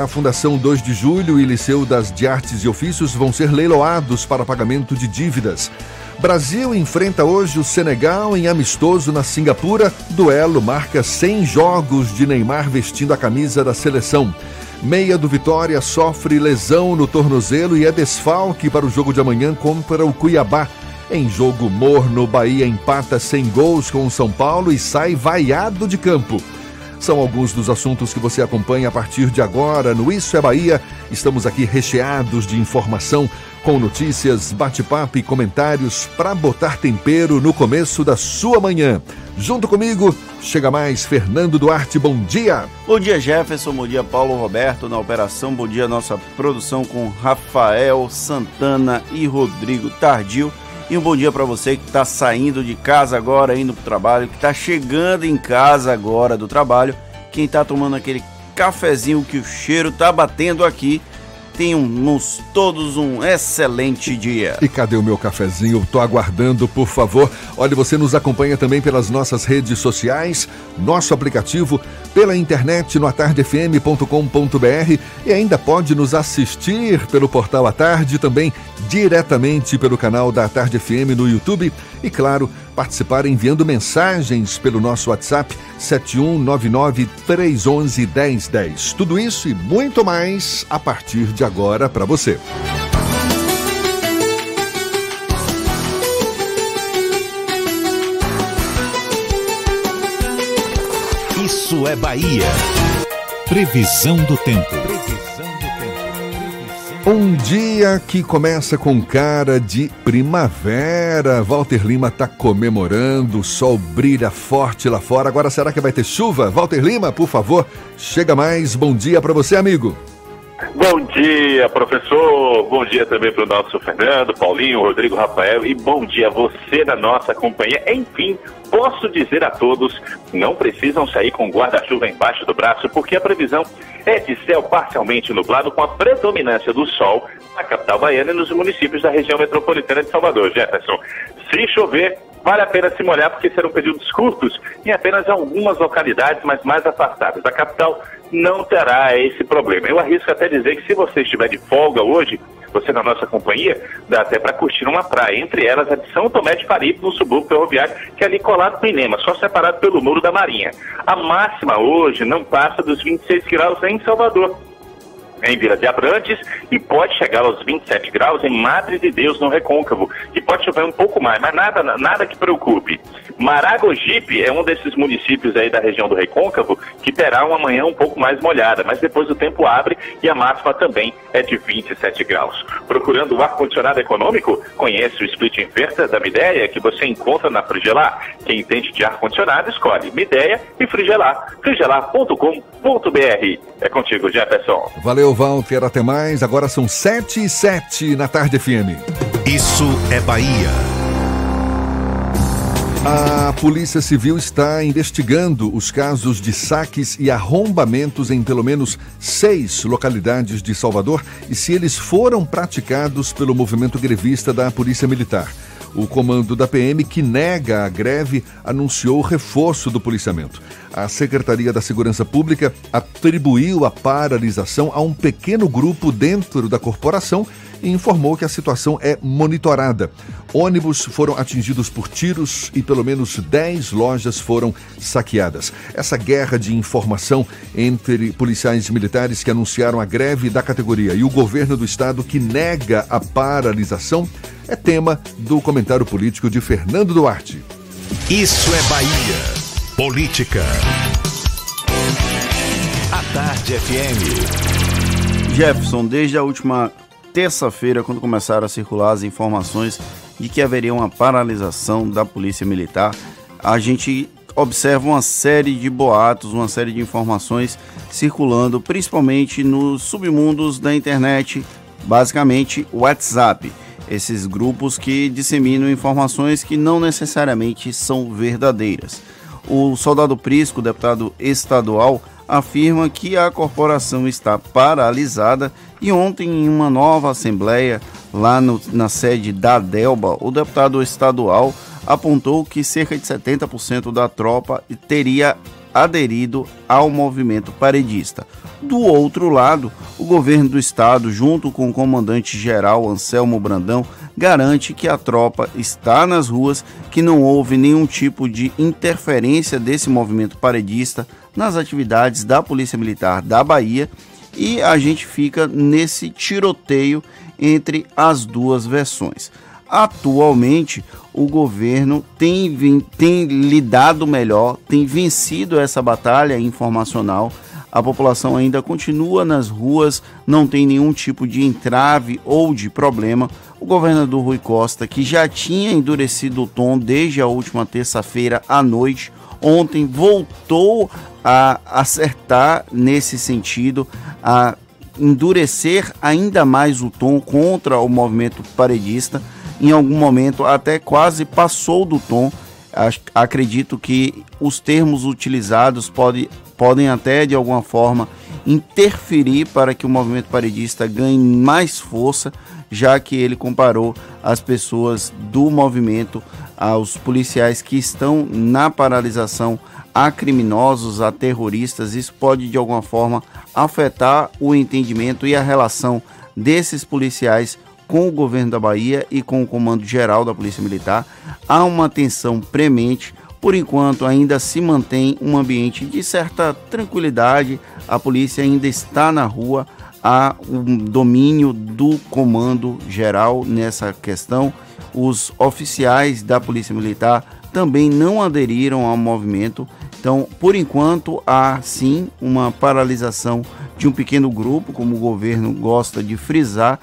A Fundação 2 de Julho e Liceu das de Artes e Ofícios vão ser leiloados para pagamento de dívidas. Brasil enfrenta hoje o Senegal em amistoso na Singapura. Duelo marca 100 jogos de Neymar vestindo a camisa da seleção. Meia do Vitória sofre lesão no tornozelo e é desfalque para o jogo de amanhã contra o Cuiabá. Em jogo morno, Bahia empata sem gols com o São Paulo e sai vaiado de campo. São alguns dos assuntos que você acompanha a partir de agora no Isso é Bahia. Estamos aqui recheados de informação, com notícias, bate-papo e comentários para botar tempero no começo da sua manhã. Junto comigo, chega mais Fernando Duarte, bom dia. Bom dia, Jefferson, bom dia, Paulo Roberto na operação, bom dia, nossa produção com Rafael Santana e Rodrigo Tardio. E um bom dia para você que está saindo de casa agora, indo para o trabalho, que está chegando em casa agora do trabalho, quem está tomando aquele cafezinho que o cheiro tá batendo aqui. Tenhamos todos um excelente dia. E cadê o meu cafezinho? Tô aguardando, por favor. Olha, você nos acompanha também pelas nossas redes sociais, nosso aplicativo, pela internet no atardefm.com.br e ainda pode nos assistir pelo portal A Tarde, também diretamente pelo canal da Tarde FM no YouTube e, claro, participar enviando mensagens pelo nosso WhatsApp 7199-311-1010. Tudo isso e muito mais a partir de agora para você. Isso é Bahia. Previsão do tempo. Um dia que começa com cara de primavera. Walter Lima está comemorando, o sol brilha forte lá fora. Agora será que vai ter chuva? Walter Lima, por favor, chega mais. Bom dia para você, amigo. Bom dia, professor. Bom dia também para o nosso Fernando, Paulinho, Rodrigo, Rafael e bom dia a você da nossa companhia. Enfim, posso dizer a todos, não precisam sair com guarda-chuva embaixo do braço, porque a previsão é de céu parcialmente nublado com a predominância do sol na capital baiana e nos municípios da região metropolitana de Salvador. Jefferson, se chover, vale a pena se molhar porque serão períodos curtos em apenas algumas localidades, mas mais afastadas. A capital não terá esse problema. Eu arrisco até dizer que se você estiver de folga hoje, você na nossa companhia, dá até para curtir uma praia, entre elas a de São Tomé de Paripe, no subúrbio ferroviário, que é ali colado com Inema, só separado pelo Muro da Marinha. A máxima hoje não passa dos 26 graus em Salvador em Vila de Abrantes e pode chegar aos 27 graus em Madre de Deus, no Recôncavo, e pode chover um pouco mais, mas nada, nada que preocupe. Maragogipe é um desses municípios aí da região do Recôncavo que terá uma manhã um pouco mais molhada, mas depois o tempo abre e a máxima também é de 27 graus. Procurando o ar-condicionado econômico? Conhece o Split Inverter da Mideia que você encontra na Frigelar. Quem entende de ar-condicionado escolhe Mideia e Frigelar. frigelar.com.br. É contigo, Jefferson. Valeu, Walter. Até mais. Agora são 7 e 7 na tarde FM. Isso é Bahia. A Polícia Civil está investigando os casos de saques e arrombamentos em pelo menos seis localidades de Salvador e se eles foram praticados pelo movimento grevista da Polícia Militar. O comando da PM, que nega a greve, anunciou o reforço do policiamento. A Secretaria da Segurança Pública atribuiu a paralisação a um pequeno grupo dentro da corporação e informou que a situação é monitorada. Ônibus foram atingidos por tiros e pelo menos 10 lojas foram saqueadas. Essa guerra de informação entre policiais militares que anunciaram a greve da categoria e o governo do estado que nega a paralisação é tema do comentário político de Fernando Duarte. Isso é Bahia. Política. A Tarde FM. Jefferson, desde a última terça-feira, quando começaram a circular as informações de que haveria uma paralisação da Polícia Militar, a gente observa uma série de boatos, uma série de informações circulando, principalmente nos submundos da internet, basicamente WhatsApp. Esses grupos que disseminam informações que não necessariamente são verdadeiras. O soldado Prisco, deputado estadual, afirma que a corporação está paralisada e ontem, em uma nova assembleia lá no, na sede da Delba, o deputado estadual apontou que cerca de 70% da tropa teria aderido ao movimento paredista. Do outro lado, o governo do estado, junto com o comandante-geral Anselmo Brandão, garante que a tropa está nas ruas, que não houve nenhum tipo de interferência desse movimento paredista nas atividades da Polícia Militar da Bahia e a gente fica nesse tiroteio entre as duas versões. Atualmente, o governo tem, tem lidado melhor, tem vencido essa batalha informacional. A população ainda continua nas ruas, não tem nenhum tipo de entrave ou de problema. O governador Rui Costa, que já tinha endurecido o tom desde a última terça-feira à noite, ontem voltou a acertar nesse sentido, a endurecer ainda mais o tom contra o movimento paredista. Em algum momento até quase passou do tom. Acredito que os termos utilizados pode, podem até de alguma forma interferir para que o movimento paredista ganhe mais força, já que ele comparou as pessoas do movimento aos policiais que estão na paralisação a criminosos, a terroristas. Isso pode de alguma forma afetar o entendimento e a relação desses policiais com o governo da Bahia e com o comando geral da Polícia Militar. Há uma tensão premente. Por enquanto, ainda se mantém um ambiente de certa tranquilidade. A polícia ainda está na rua. Há um domínio do comando geral nessa questão. Os oficiais da Polícia Militar também não aderiram ao movimento então, por enquanto, há sim uma paralisação de um pequeno grupo, como o governo gosta de frisar,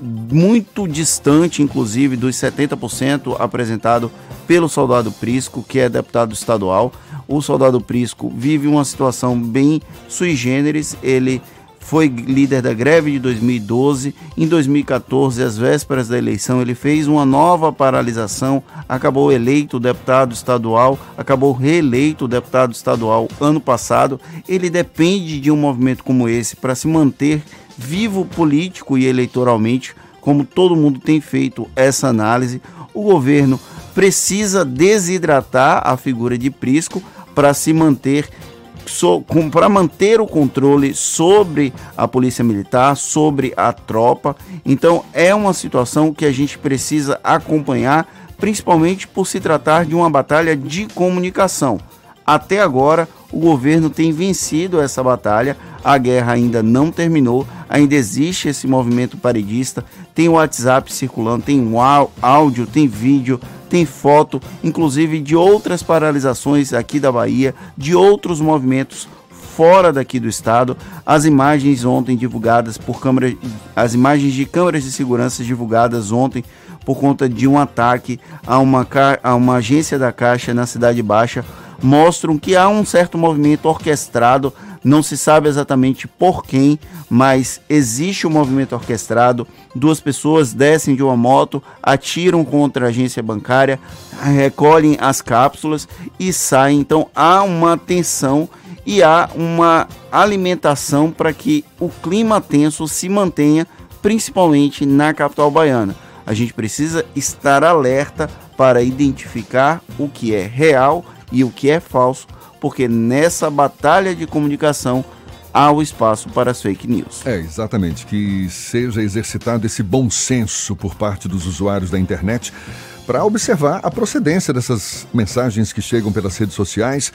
muito distante, inclusive, dos 70% apresentado pelo soldado Prisco, que é deputado estadual. O soldado Prisco vive uma situação bem sui generis, ele foi líder da greve de 2012. Em 2014, às vésperas da eleição, ele fez uma nova paralisação, acabou eleito deputado estadual, acabou reeleito deputado estadual ano passado. Ele depende de um movimento como esse para se manter vivo político e eleitoralmente, como todo mundo tem feito essa análise. O governo precisa desidratar a figura de Prisco para se manter so, para manter o controle sobre a polícia militar, sobre a tropa. Então é uma situação que a gente precisa acompanhar, principalmente por se tratar de uma batalha de comunicação. Até agora, o governo tem vencido essa batalha, a guerra ainda não terminou, ainda existe esse movimento paredista, tem WhatsApp circulando, tem áudio, tem vídeo, tem foto, inclusive de outras paralisações aqui da Bahia, de outros movimentos fora daqui do estado. As imagens ontem divulgadas por câmeras, as imagens de câmeras de segurança divulgadas ontem por conta de um ataque a uma, a uma agência da Caixa na Cidade Baixa mostram que há um certo movimento orquestrado não se sabe exatamente por quem, mas existe um movimento orquestrado. Duas pessoas descem de uma moto, atiram contra a agência bancária, recolhem as cápsulas e saem. Então há uma tensão e há uma alimentação para que o clima tenso se mantenha, principalmente na capital baiana. A gente precisa estar alerta para identificar o que é real e o que é falso porque nessa batalha de comunicação há o espaço para as fake news. É, exatamente, que seja exercitado esse bom senso por parte dos usuários da internet para observar a procedência dessas mensagens que chegam pelas redes sociais,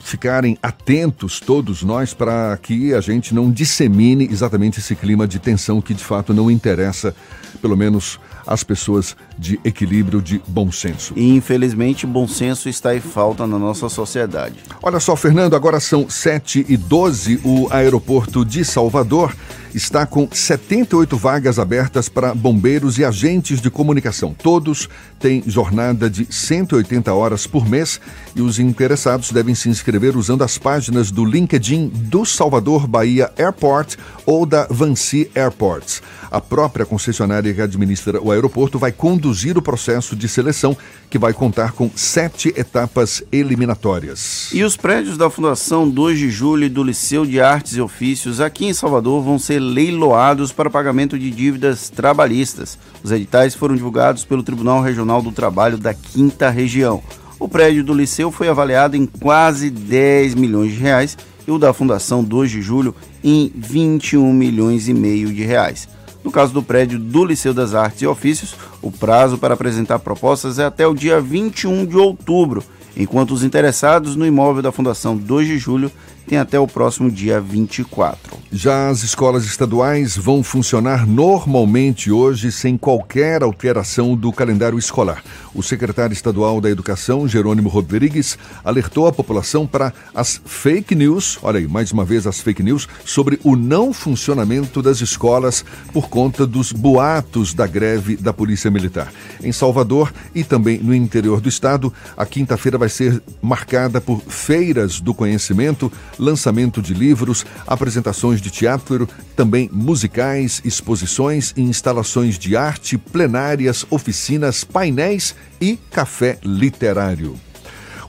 ficarem atentos todos nós para que a gente não dissemine exatamente esse clima de tensão que de fato não interessa, pelo menos as pessoas de equilíbrio, de bom senso. E infelizmente, bom senso está em falta na nossa sociedade. Olha só, Fernando, agora são 7 e 12 o aeroporto de Salvador está com 78 vagas abertas para bombeiros e agentes de comunicação. Todos têm jornada de 180 horas por mês e os interessados devem se inscrever usando as páginas do LinkedIn do Salvador Bahia Airport ou da Vancy Airports. A própria concessionária que administra o aeroporto vai conduzir o processo de seleção, que vai contar com sete etapas eliminatórias. E os prédios da Fundação 2 de Julho e do Liceu de Artes e Ofícios aqui em Salvador vão ser leiloados para pagamento de dívidas trabalhistas. Os editais foram divulgados pelo Tribunal Regional do Trabalho da Quinta Região. O prédio do Liceu foi avaliado em quase 10 milhões de reais e o da Fundação 2 de Julho em 21 milhões e meio de reais. No caso do prédio do Liceu das Artes e Ofícios, o prazo para apresentar propostas é até o dia 21 de outubro, enquanto os interessados no imóvel da Fundação 2 de Julho tem até o próximo dia 24. Já as escolas estaduais vão funcionar normalmente hoje, sem qualquer alteração do calendário escolar. O secretário estadual da Educação, Jerônimo Rodrigues, alertou a população para as fake news, olha aí, mais uma vez as fake news, sobre o não funcionamento das escolas por conta dos boatos da greve da Polícia Militar. Em Salvador e também no interior do estado, a quinta-feira vai ser marcada por feiras do conhecimento lançamento de livros, apresentações de teatro, também musicais, exposições e instalações de arte, plenárias, oficinas, painéis e café literário.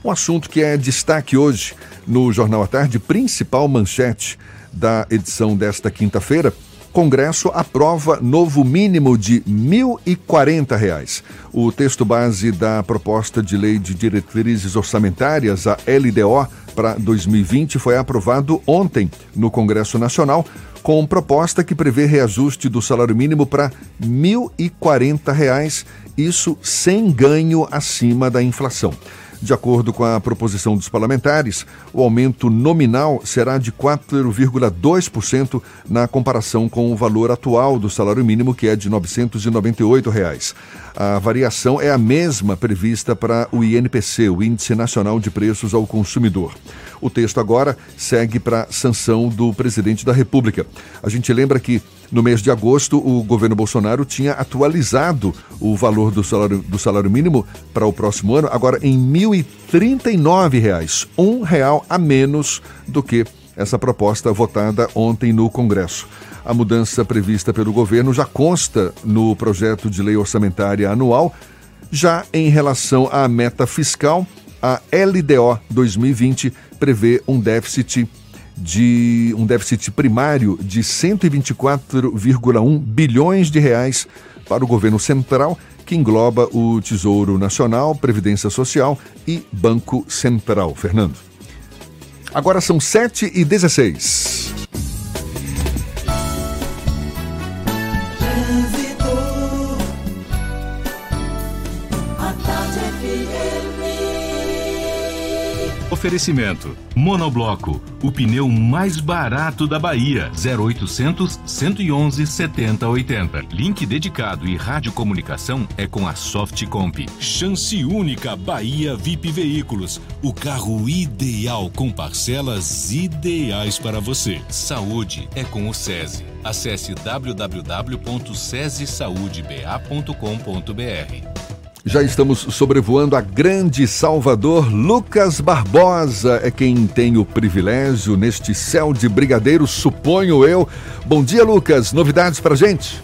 Um assunto que é destaque hoje no Jornal à Tarde, principal manchete da edição desta quinta-feira, Congresso aprova novo mínimo de R$ 1.040. O texto base da proposta de lei de diretrizes orçamentárias, a LDO, para 2020 foi aprovado ontem no Congresso Nacional, com proposta que prevê reajuste do salário mínimo para R$ 1.040, isso sem ganho acima da inflação. De acordo com a proposição dos parlamentares, o aumento nominal será de 4,2% na comparação com o valor atual do salário mínimo, que é de 998 reais. A variação é a mesma prevista para o INPC, o Índice Nacional de Preços ao Consumidor. O texto agora segue para sanção do presidente da República. A gente lembra que no mês de agosto o governo Bolsonaro tinha atualizado o valor do salário, do salário mínimo para o próximo ano, agora em R$ 1.039, um real a menos do que essa proposta votada ontem no Congresso. A mudança prevista pelo governo já consta no projeto de lei orçamentária anual. Já em relação à meta fiscal, a LDO 2020 prevê um déficit de um déficit primário de 124,1 bilhões de reais para o governo central, que engloba o Tesouro Nacional, Previdência Social e Banco Central. Fernando. Agora são 7 e 16. Oferecimento: Monobloco, o pneu mais barato da Bahia. 0800 111 7080. Link dedicado e radiocomunicação é com a Softcomp. Chance única Bahia VIP Veículos. O carro ideal com parcelas ideais para você. Saúde é com o SESI. Acesse www.cesesaudeba.com.br. Já estamos sobrevoando a grande Salvador. Lucas Barbosa é quem tem o privilégio neste céu de brigadeiro, suponho eu. Bom dia, Lucas. Novidades pra gente?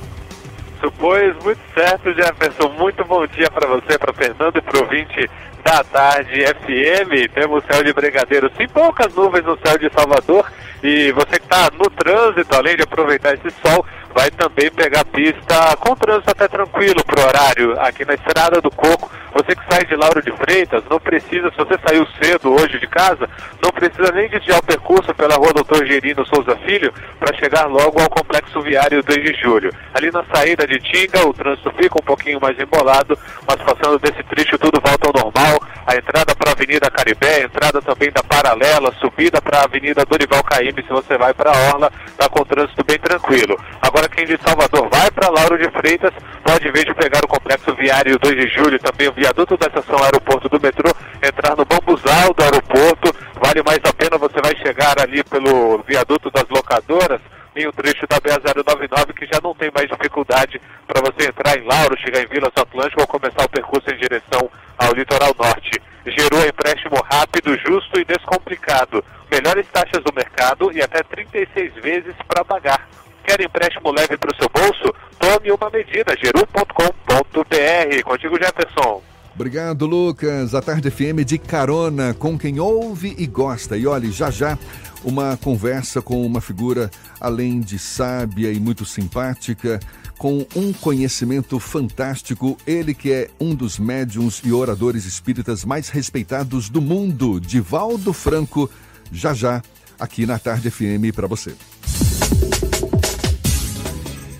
Supôs muito certo, Jefferson. Muito bom dia para você, para Fernando e para o ouvinte da tarde FM. Temos céu de brigadeiro, sim, poucas nuvens no céu de Salvador. E você que está no trânsito, além de aproveitar esse sol, vai também pegar pista com trânsito até tranquilo pro horário aqui na Estrada do Coco. Você que sai de Lauro de Freitas, não precisa, se você saiu cedo hoje de casa, não precisa nem desviar o percurso pela rua Doutor Gerino Souza Filho para chegar logo ao complexo viário 2 de julho. Ali na saída de Tinga, o trânsito fica um pouquinho mais embolado, mas passando desse trecho tudo volta ao normal. A entrada para a Avenida Caribé, a entrada também da Paralela, subida para a Avenida Dorival Caymmi, se você vai para a Orla, está com o trânsito bem tranquilo. Agora quem de Salvador vai para Lauro de Freitas, pode ver de pegar o complexo viário 2 de julho, também o viaduto da estação aeroporto do metrô, entrar no bambuzal do aeroporto, vale mais a pena, você vai chegar ali pelo viaduto das locadoras, em um trecho da BA-099 que já não tem mais dificuldade para você entrar em Lauro, chegar em Vilas Atlântico ou começar o percurso em direção ao litoral norte. Gerou empréstimo rápido, justo e descomplicado. Melhores taxas do mercado e até 36 vezes para pagar. Quer empréstimo leve para o seu bolso? Tome uma medida. geru.com.br. Contigo, Jefferson. Obrigado, Lucas. A Tarde FM de carona com quem ouve e gosta. E olhe, já já, uma conversa com uma figura, além de sábia e muito simpática, com um conhecimento fantástico, ele que é um dos médiums e oradores espíritas mais respeitados do mundo, Divaldo Franco, já já aqui na Tarde FM para você.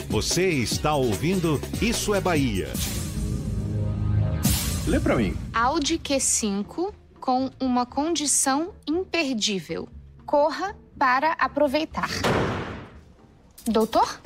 Você está ouvindo Isso é Bahia. Lê para mim. Audi Q5 com uma condição imperdível. Corra para aproveitar. Doutor?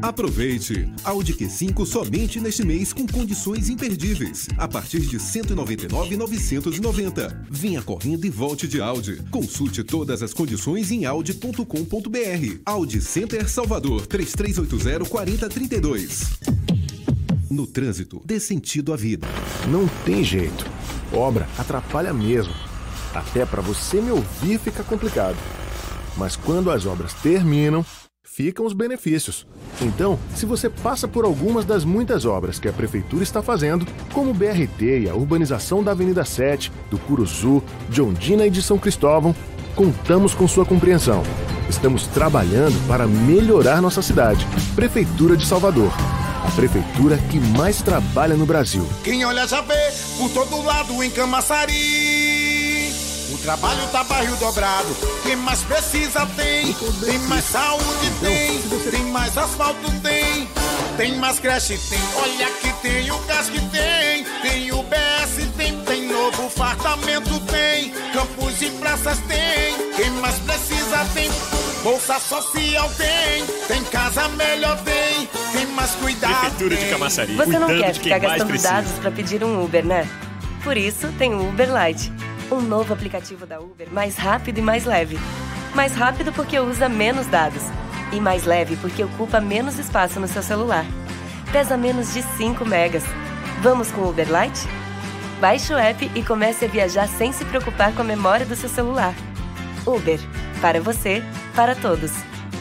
Aproveite! Audi Q5 somente neste mês com condições imperdíveis. A partir de R$ 199,990. Venha correndo e volte de Audi. Consulte todas as condições em audi.com.br. Audi Center Salvador 3380-4032. No trânsito, dê sentido à vida. Não tem jeito. Obra atrapalha mesmo. Até para você me ouvir fica complicado. Mas quando as obras terminam, ficam os benefícios. Então, se você passa por algumas das muitas obras que a Prefeitura está fazendo, como o BRT e a urbanização da Avenida 7, do Curuzu, de Ondina e de São Cristóvão, contamos com sua compreensão. Estamos trabalhando para melhorar nossa cidade. Prefeitura de Salvador. A prefeitura que mais trabalha no Brasil. Quem olha já vê por todo lado em Camaçari. Trabalho tá barril dobrado. Quem mais precisa tem. Tem mais saúde tem. Tem mais asfalto tem. Tem mais creche tem. Olha que tem o gás que tem. Tem o BS tem. Tem novo fartamento tem. Campos e praças tem. Quem mais precisa tem. Bolsa social tem. Tem casa melhor tem. Tem mais cuidado. Prefeitura tem. de Camaçari. Você não quer ficar gastando dados para pedir um Uber, né? Por isso, tem o Uber Lite, um novo aplicativo da Uber mais rápido e mais leve. Mais rápido porque usa menos dados e mais leve porque ocupa menos espaço no seu celular. Pesa menos de 5 megas. Vamos com o Uber Lite? Baixe o app e comece a viajar sem se preocupar com a memória do seu celular. Uber, para você, para todos.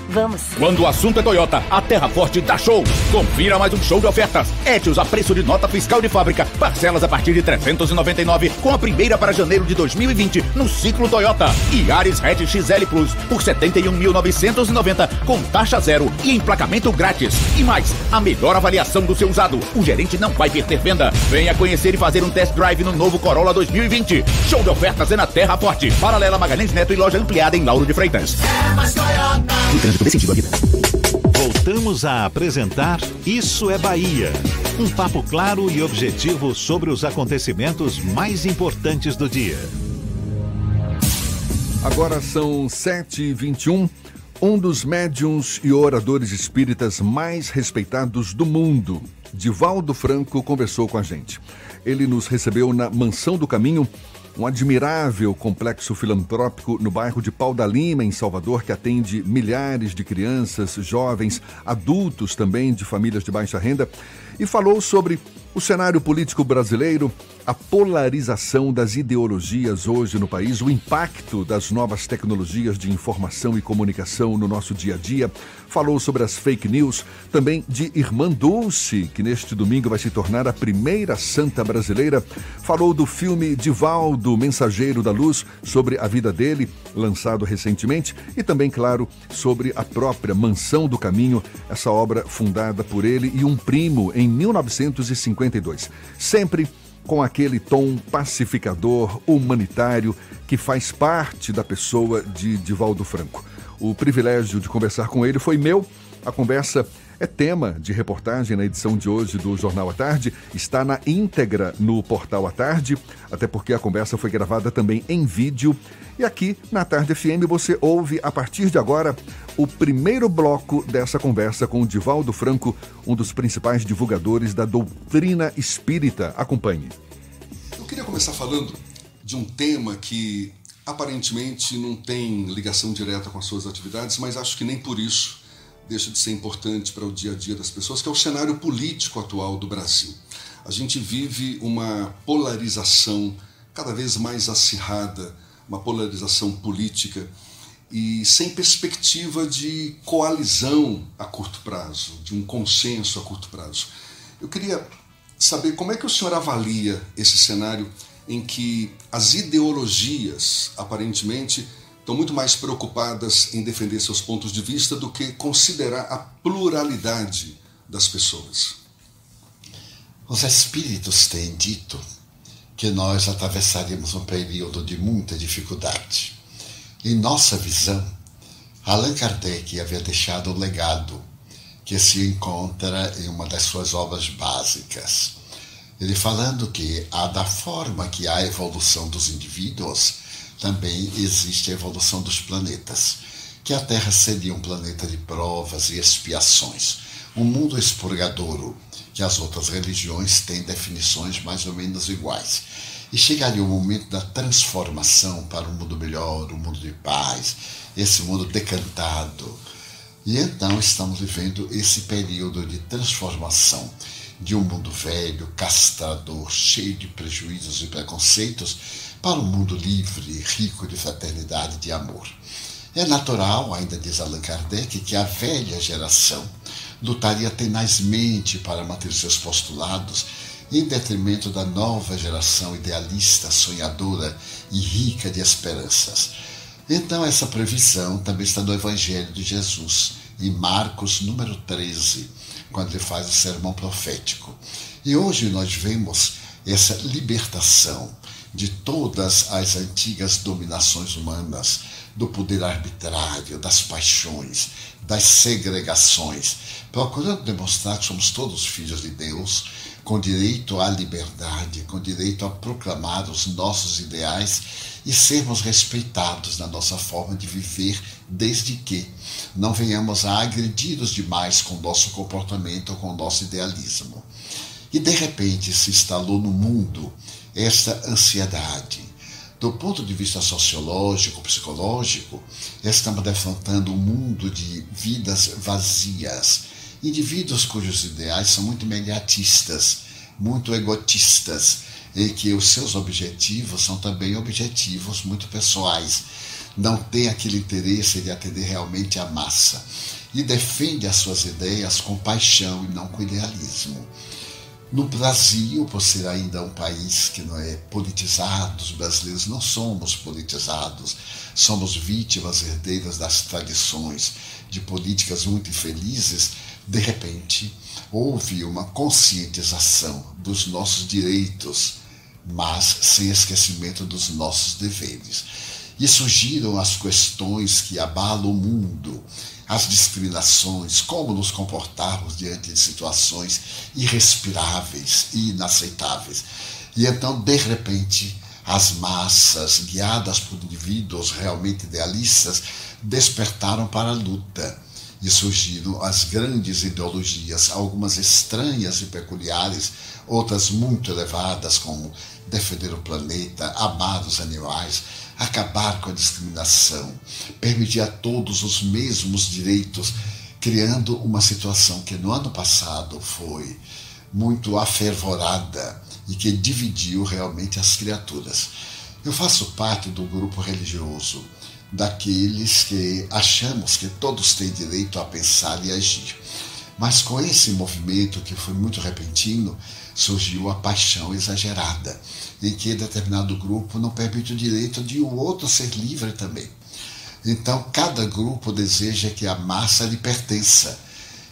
Vamos! Quando o assunto é Toyota, a Terra Forte dá show. Confira mais um show de ofertas. Etios a preço de nota fiscal de fábrica. Parcelas a partir de 399 com a primeira para janeiro de 2020 no ciclo Toyota. E Ares Hatch XL Plus por 71.990 com taxa zero e emplacamento grátis. E mais, a melhor avaliação do seu usado. O gerente não vai perder venda. Venha conhecer e fazer um test drive no novo Corolla 2020. Show de ofertas é na Terra Forte. Paralela Magalhães Neto e loja ampliada em Lauro de Freitas. No dê sentido à vida. Voltamos a apresentar Isso é Bahia. Um papo claro e objetivo sobre os acontecimentos mais importantes do dia. Agora são 7h21. Um dos médiums e oradores espíritas mais respeitados do mundo, Divaldo Franco, conversou com a gente. Ele nos recebeu na Mansão do Caminho, um admirável complexo filantrópico no bairro de Pau da Lima, em Salvador, que atende milhares de crianças, jovens, adultos também de famílias de baixa renda, e falou sobre o cenário político brasileiro, a polarização das ideologias hoje no país, o impacto das novas tecnologias de informação e comunicação no nosso dia a dia. Falou sobre as fake news, também de Irmã Dulce, que neste domingo vai se tornar a primeira santa brasileira. Falou do filme Divaldo, Mensageiro da Luz, sobre a vida dele, lançado recentemente, e também, claro, sobre a própria Mansão do Caminho, essa obra fundada por ele e um primo em 1952. Sempre com aquele tom pacificador, humanitário, que faz parte da pessoa de Divaldo Franco. O privilégio de conversar com ele foi meu. A conversa é tema de reportagem na edição de hoje do Jornal à Tarde. Está na íntegra no portal à tarde, até porque a conversa foi gravada também em vídeo. E aqui na Tarde FM você ouve a partir de agora o primeiro bloco dessa conversa com o Divaldo Franco, um dos principais divulgadores da doutrina espírita. Acompanhe. Eu queria começar falando de um tema que aparentemente não tem ligação direta com as suas atividades, mas acho que nem por isso deixa de ser importante para o dia a dia das pessoas, que é o cenário político atual do Brasil. A gente vive uma polarização cada vez mais acirrada, uma polarização política e sem perspectiva de coalizão a curto prazo, de um consenso a curto prazo. Eu queria saber como é que o senhor avalia esse cenário em que as ideologias aparentemente estão muito mais preocupadas em defender seus pontos de vista do que considerar a pluralidade das pessoas. Os espíritos têm dito que nós atravessaríamos um período de muita dificuldade. Em nossa visão, Allan Kardec havia deixado um legado que se encontra em uma das suas obras básicas. Ele falando que a da forma que há a evolução dos indivíduos, também existe a evolução dos planetas, que a Terra seria um planeta de provas e expiações, um mundo expurgadouro, que as outras religiões têm definições mais ou menos iguais. E chegaria o momento da transformação para um mundo melhor, um mundo de paz, esse mundo decantado. E então estamos vivendo esse período de transformação de um mundo velho, castrador, cheio de prejuízos e preconceitos, para um mundo livre, rico de fraternidade e de amor. É natural, ainda diz Allan Kardec, que a velha geração lutaria tenazmente para manter seus postulados em detrimento da nova geração idealista, sonhadora e rica de esperanças. Então, essa previsão também está no Evangelho de Jesus, em Marcos, número 13, quando ele faz o sermão profético. E hoje nós vemos essa libertação de todas as antigas dominações humanas, do poder arbitrário, das paixões, das segregações, procurando demonstrar que somos todos filhos de Deus, com direito à liberdade, com direito a proclamar os nossos ideais e sermos respeitados na nossa forma de viver, desde que não venhamos a agredi-los demais com o nosso comportamento ou com o nosso idealismo. E de repente se instalou no mundo esta ansiedade. Do ponto de vista sociológico, psicológico, estamos defrontando um mundo de vidas vazias, indivíduos cujos ideais são muito imediatistas, muito egotistas, e que os seus objetivos são também objetivos muito pessoais. Não tem aquele interesse de atender realmente a massa. E defende as suas ideias com paixão e não com idealismo. No Brasil, por ser ainda um país que não é politizado, os brasileiros não somos politizados, somos vítimas herdeiras das tradições de políticas muito infelizes, de repente houve uma conscientização dos nossos direitos, mas sem esquecimento dos nossos deveres. E surgiram as questões que abalam o mundo, as discriminações, como nos comportarmos diante de situações irrespiráveis e inaceitáveis. E então, de repente, as massas, guiadas por indivíduos realmente idealistas, despertaram para a luta e surgiram as grandes ideologias, algumas estranhas e peculiares, outras muito elevadas, como defender o planeta, amar os animais, acabar com a discriminação, permitir a todos os mesmos direitos, criando uma situação que no ano passado foi muito afervorada e que dividiu realmente as criaturas. Eu faço parte do grupo religioso daqueles que achamos que todos têm direito a pensar e agir. Mas com esse movimento que foi muito repentino, surgiu a paixão exagerada, em que determinado grupo não permite o direito de o outro ser livre também. Então, cada grupo deseja que a massa lhe pertença.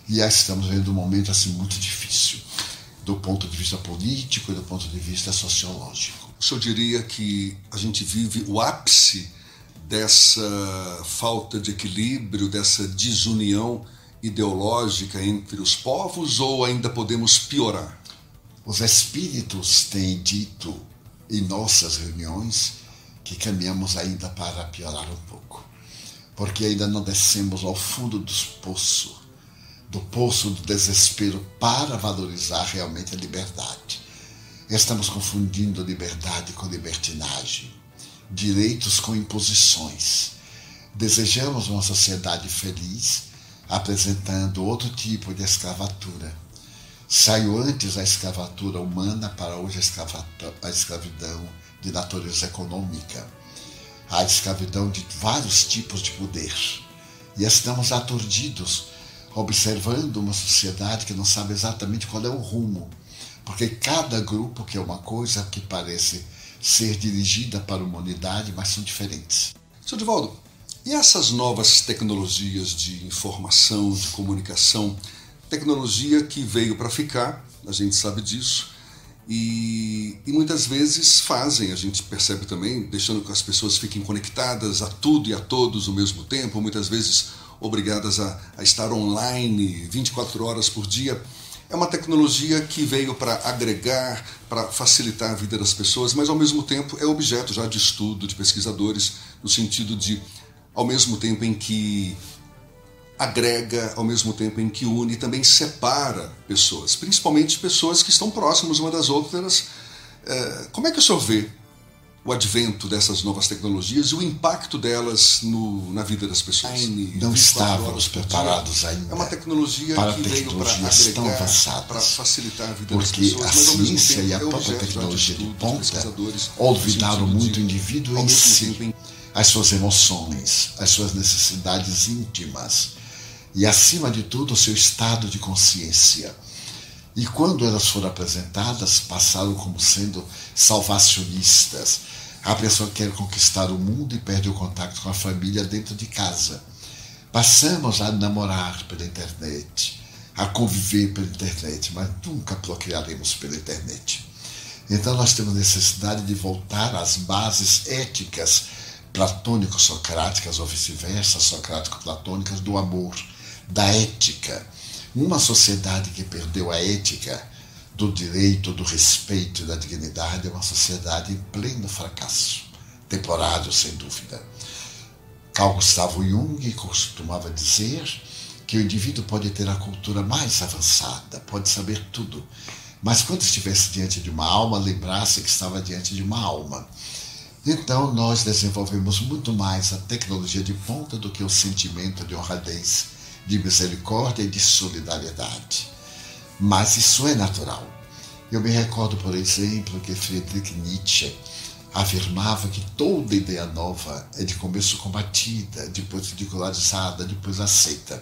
E aí estamos vendo um momento assim muito difícil, do ponto de vista político e do ponto de vista sociológico. O senhor diria que a gente vive o ápice dessa falta de equilíbrio, dessa desunião ideológica entre os povos ou ainda podemos piorar? Os espíritos têm dito em nossas reuniões que caminhamos ainda para piorar um pouco, porque ainda não descemos ao fundo do poço, do poço do desespero para valorizar realmente a liberdade. Estamos confundindo liberdade com libertinagem direitos com imposições. Desejamos uma sociedade feliz, apresentando outro tipo de escravatura. Saiu antes a escravatura humana para hoje a escravidão de natureza econômica, a escravidão de vários tipos de poder. E estamos aturdidos, observando uma sociedade que não sabe exatamente qual é o rumo, porque cada grupo quer uma coisa que parece ser dirigida para a humanidade, mas são diferentes. Sr. Divaldo, E essas novas tecnologias de informação, de comunicação, tecnologia que veio para ficar, a gente sabe disso, e, e, muitas vezes fazem, a gente percebe também, deixando que as pessoas fiquem conectadas a tudo e a todos ao mesmo tempo, muitas vezes obrigadas a, a estar online 24 horas por dia. É uma tecnologia que veio para agregar, para facilitar a vida das pessoas, mas ao mesmo tempo é objeto já de estudo de pesquisadores, no sentido de, ao mesmo tempo em que agrega ao mesmo tempo em que une, também separa pessoas, principalmente pessoas que estão próximas uma das outras. É, como é que o senhor vê o advento dessas novas tecnologias e o impacto delas no, na vida das pessoas? Não estávamos preparados ainda. É uma tecnologia para que tecnologias veio tão avançadas. para facilitar a vida porque das pessoas, a ao mesmo ciência e a é própria tecnologia de estudo, ponta olvidaram muito de, o indivíduo em si, as suas emoções, as suas necessidades íntimas e, acima de tudo, o seu estado de consciência. E quando elas foram apresentadas, passaram como sendo salvacionistas. A pessoa quer conquistar o mundo e perde o contato com a família dentro de casa. Passamos a namorar pela internet, a conviver pela internet, mas nunca procriaremos pela internet. Então nós temos necessidade de voltar às bases éticas platônico-socráticas ou vice-versa, socrático-platônicas do amor, da ética. Uma sociedade que perdeu a ética do direito, do respeito e da dignidade é uma sociedade em pleno fracasso, temporário sem dúvida. Carl Gustavo Jung costumava dizer que o indivíduo pode ter a cultura mais avançada, pode saber tudo, mas quando estivesse diante de uma alma, lembrasse que estava diante de uma alma. Então nós desenvolvemos muito mais a tecnologia de ponta do que o sentimento de honradez, de misericórdia e de solidariedade. Mas isso é natural. Eu me recordo, por exemplo, que Friedrich Nietzsche afirmava que toda ideia nova é de começo combatida, depois ridicularizada, depois aceita.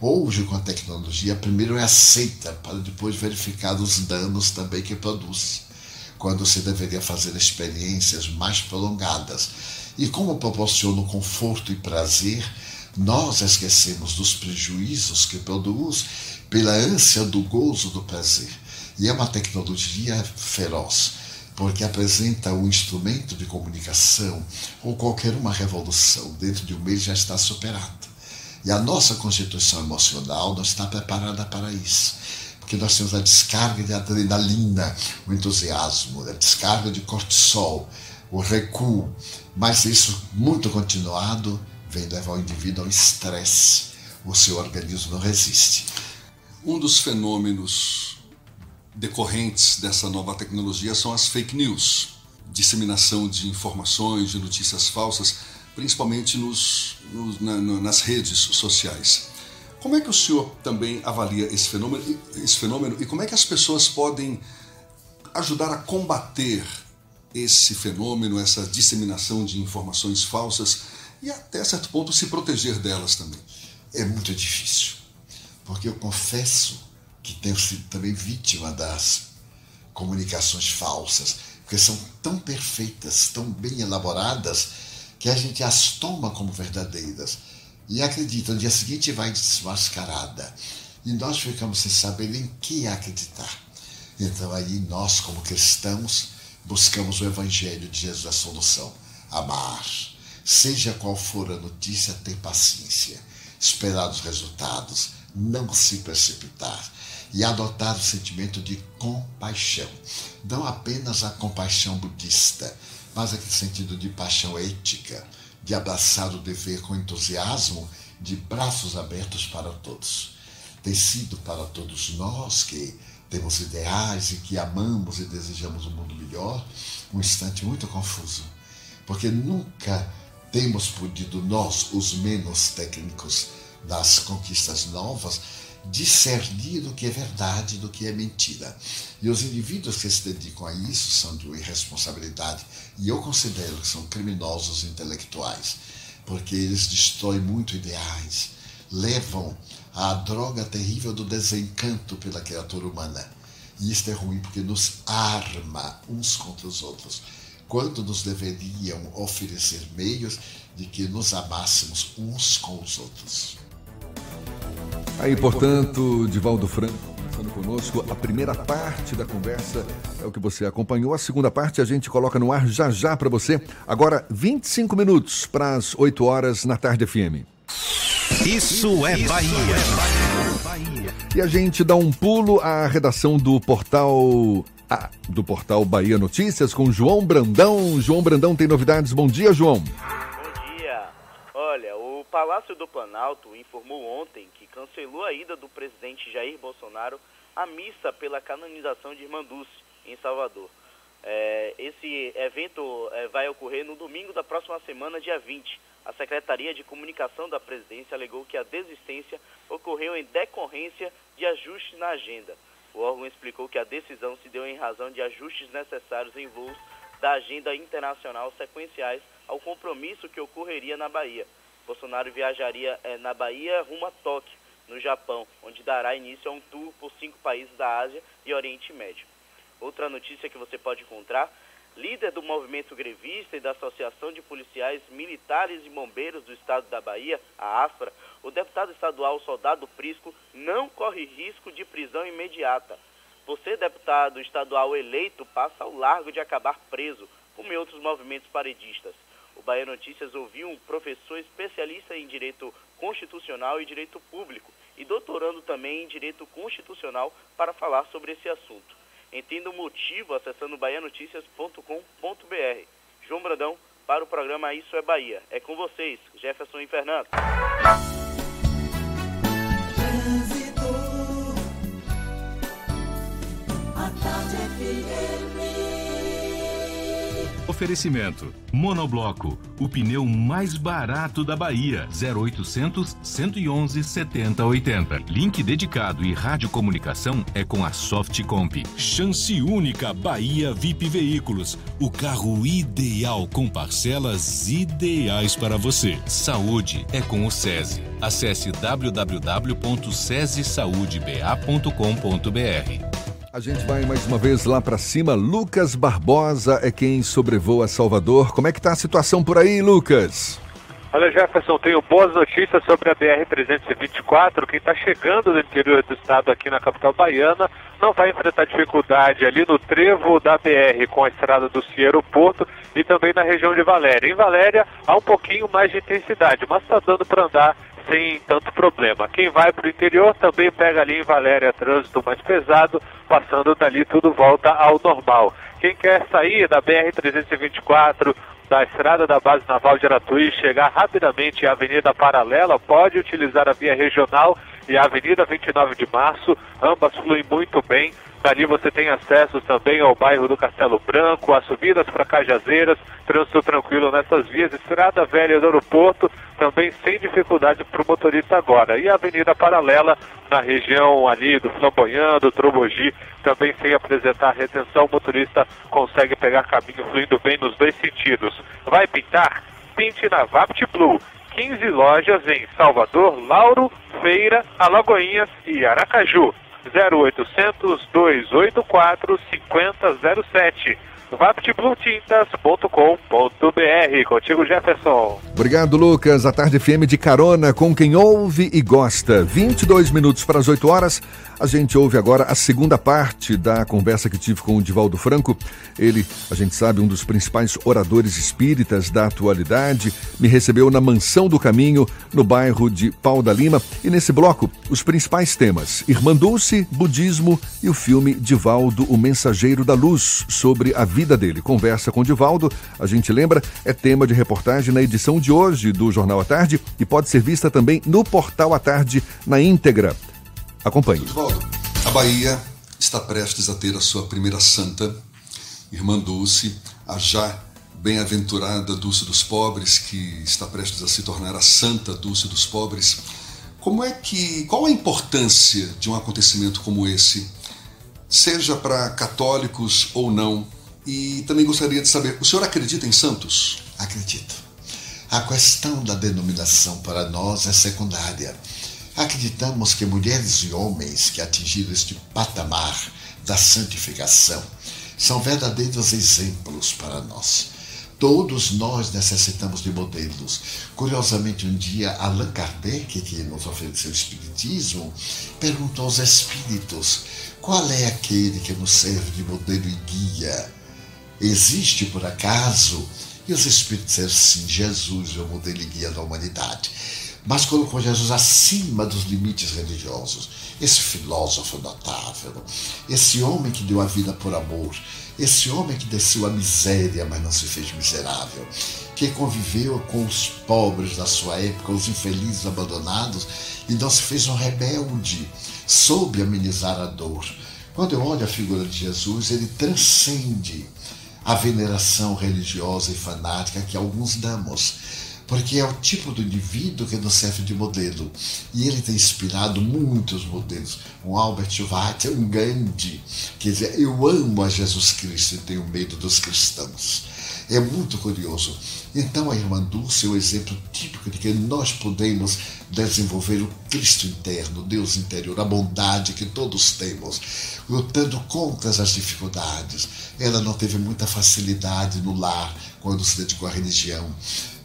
Hoje, com a tecnologia, primeiro é aceita, para depois verificar os danos também que produz, quando se deveria fazer experiências mais prolongadas. E como proporciona conforto e prazer, nós esquecemos dos prejuízos que produz pela ânsia do gozo do prazer. E é uma tecnologia feroz, porque apresenta um instrumento de comunicação ou qualquer uma revolução dentro de um mês já está superado. E a nossa constituição emocional não está preparada para isso. Porque nós temos a descarga de adrenalina, o entusiasmo, a descarga de cortisol, o recuo. Mas isso, muito continuado, vem levar o indivíduo ao estresse. O seu organismo não resiste. Um dos fenômenos decorrentes dessa nova tecnologia são as fake news, disseminação de informações, de notícias falsas, principalmente nos, nos, na, nas redes sociais. Como é que o senhor também avalia esse fenômeno, esse fenômeno e como é que as pessoas podem ajudar a combater esse fenômeno, essa disseminação de informações falsas e até certo ponto se proteger delas também? É muito difícil, porque eu confesso que tenho sido também vítima das comunicações falsas, porque são tão perfeitas, tão bem elaboradas, que a gente as toma como verdadeiras e acredita, no dia seguinte vai desmascarada. E nós ficamos sem saber em que acreditar. Então aí nós, como cristãos, buscamos o Evangelho de Jesus a solução. Amar. Seja qual for a notícia, ter paciência. Esperar os resultados. Não se precipitar. E adotar o sentimento de compaixão. Não apenas a compaixão budista, mas aquele sentido de paixão ética, de abraçar o dever com entusiasmo, de braços abertos para todos. Tem sido para todos nós que temos ideais e que amamos e desejamos um mundo melhor, um instante muito confuso, porque nunca temos podido nós, os menos técnicos das conquistas novas, discernir do que é verdade do que é mentira. E os indivíduos que se dedicam a isso são de uma irresponsabilidade, e eu considero que são criminosos intelectuais, porque eles destroem muito ideais, levam à droga terrível do desencanto pela criatura humana. E isto é ruim porque nos arma uns contra os outros. Quando nos deveriam oferecer meios de que nos amássemos uns com os outros. Aí, portanto, Divaldo Franco conversando conosco. A primeira parte da conversa é o que você acompanhou. A segunda parte a gente coloca no ar já já para você. Agora, 25 minutos para as 8 horas na tarde FM. Isso é Bahia. E a gente dá um pulo à redação do portal ah, do portal Bahia Notícias com João Brandão. João Brandão tem novidades. Bom dia, João. Bom dia. Olha, o Palácio do Planalto informou ontem que cancelou a ida do presidente Jair Bolsonaro à missa pela canonização de Irmã Dulce, em Salvador. É, esse evento é, vai ocorrer no domingo da próxima semana, dia 20. A Secretaria de Comunicação da Presidência alegou que a desistência ocorreu em decorrência de ajustes na agenda. O órgão explicou que a decisão se deu em razão de ajustes necessários em voos da agenda internacional sequenciais ao compromisso que ocorreria na Bahia. Bolsonaro viajaria eh, na Bahia rumo a Tóquio, no Japão, onde dará início a um tour por cinco países da Ásia e Oriente Médio. Outra notícia que você pode encontrar líder do movimento grevista e da Associação de Policiais Militares e Bombeiros do Estado da Bahia, a ASFRA, o deputado estadual Soldado Prisco não corre risco de prisão imediata. Você, deputado estadual eleito, passa ao largo de acabar preso, como em outros movimentos paredistas. O Bahia Notícias ouviu um professor especialista em direito constitucional e direito público e doutorando também em direito constitucional para falar sobre esse assunto. Entenda o motivo acessando baianoticias.com.br. João Brandão, para o programa Isso é Bahia. É com vocês, Jefferson e Fernando. Oferecimento: Monobloco, o pneu mais barato da Bahia. 0800 111 7080. Link dedicado e radiocomunicação é com a Softcomp. Chance única Bahia VIP Veículos. O carro ideal com parcelas ideais para você. Saúde é com o SESI. Acesse www.sesesaudeba.com.br. A gente vai mais uma vez lá para cima. Lucas Barbosa é quem sobrevoa Salvador. Como é que tá a situação por aí, Lucas? Olha, Jefferson, tenho boas notícias sobre a BR-324. Quem está chegando do interior do estado aqui na capital baiana não vai enfrentar dificuldade ali no trevo da BR com a estrada do Cieiro Porto e também na região de Valéria. Em Valéria há um pouquinho mais de intensidade, mas está dando para andar sem tanto problema. Quem vai para o interior também pega ali em Valéria trânsito mais pesado, passando dali tudo volta ao normal. Quem quer sair da BR-324, da estrada da base naval de Aratuí e chegar rapidamente à Avenida Paralela, pode utilizar a via regional e a Avenida 29 de Março, ambas fluem muito bem. Dali você tem acesso também ao bairro do Castelo Branco, as subidas para Cajazeiras, trânsito tranquilo nessas vias, Estrada Velha do Aeroporto, também sem dificuldade para o motorista agora. E a Avenida Paralela, na região ali do Flamboyant, do Trobogi, também sem apresentar retenção, o motorista consegue pegar caminho fluindo bem nos dois sentidos. Vai pintar? Pinte na Vapt Blue. 15 lojas em Salvador, Lauro, Feira, Alagoinhas e Aracaju. 0800 284 5007 vaptbluetintas.com.br. Contigo, Jefferson. Obrigado, Lucas. A tarde FM de carona com quem ouve e gosta. 22 minutos para as 8 horas. A gente ouve agora a segunda parte da conversa que tive com o Divaldo Franco. Ele, a gente sabe, um dos principais oradores espíritas da atualidade, me recebeu na Mansão do Caminho, no bairro de Pau da Lima. E nesse bloco, os principais temas: Irmã Dulce, budismo e o filme Divaldo, o Mensageiro da Luz, sobre a vida dele. Conversa com Divaldo, a gente lembra, é tema de reportagem na edição de hoje do Jornal à Tarde e pode ser vista também no Portal à Tarde na íntegra. Acompanhe. A Bahia está prestes a ter a sua primeira santa, Irmã Dulce, a já bem-aventurada Dulce dos Pobres, que está prestes a se tornar a Santa Dulce dos Pobres. Como é que, qual a importância de um acontecimento como esse, seja para católicos ou não? E também gostaria de saber, o senhor acredita em santos? Acredito. A questão da denominação para nós é secundária. Acreditamos que mulheres e homens que atingiram este patamar da santificação são verdadeiros exemplos para nós. Todos nós necessitamos de modelos. Curiosamente, um dia, Allan Kardec, que nos ofereceu o Espiritismo, perguntou aos espíritos qual é aquele que nos serve de modelo e guia. Existe, por acaso? E os espíritos disseram sim, Jesus é o modelo e guia da humanidade. Mas colocou Jesus acima dos limites religiosos. Esse filósofo notável, esse homem que deu a vida por amor, esse homem que desceu à miséria, mas não se fez miserável, que conviveu com os pobres da sua época, os infelizes abandonados, e não se fez um rebelde, soube amenizar a dor. Quando eu olho a figura de Jesus, ele transcende a veneração religiosa e fanática que alguns damos porque é o tipo do indivíduo que nos serve de modelo. E ele tem inspirado muitos modelos. Um Albert Schweitzer, um Gandhi, que dizer, eu amo a Jesus Cristo e tenho medo dos cristãos. É muito curioso. Então a irmã Dulce é um exemplo típico de que nós podemos desenvolver o Cristo interno, Deus interior, a bondade que todos temos, lutando contra as dificuldades. Ela não teve muita facilidade no lar quando se dedicou à religião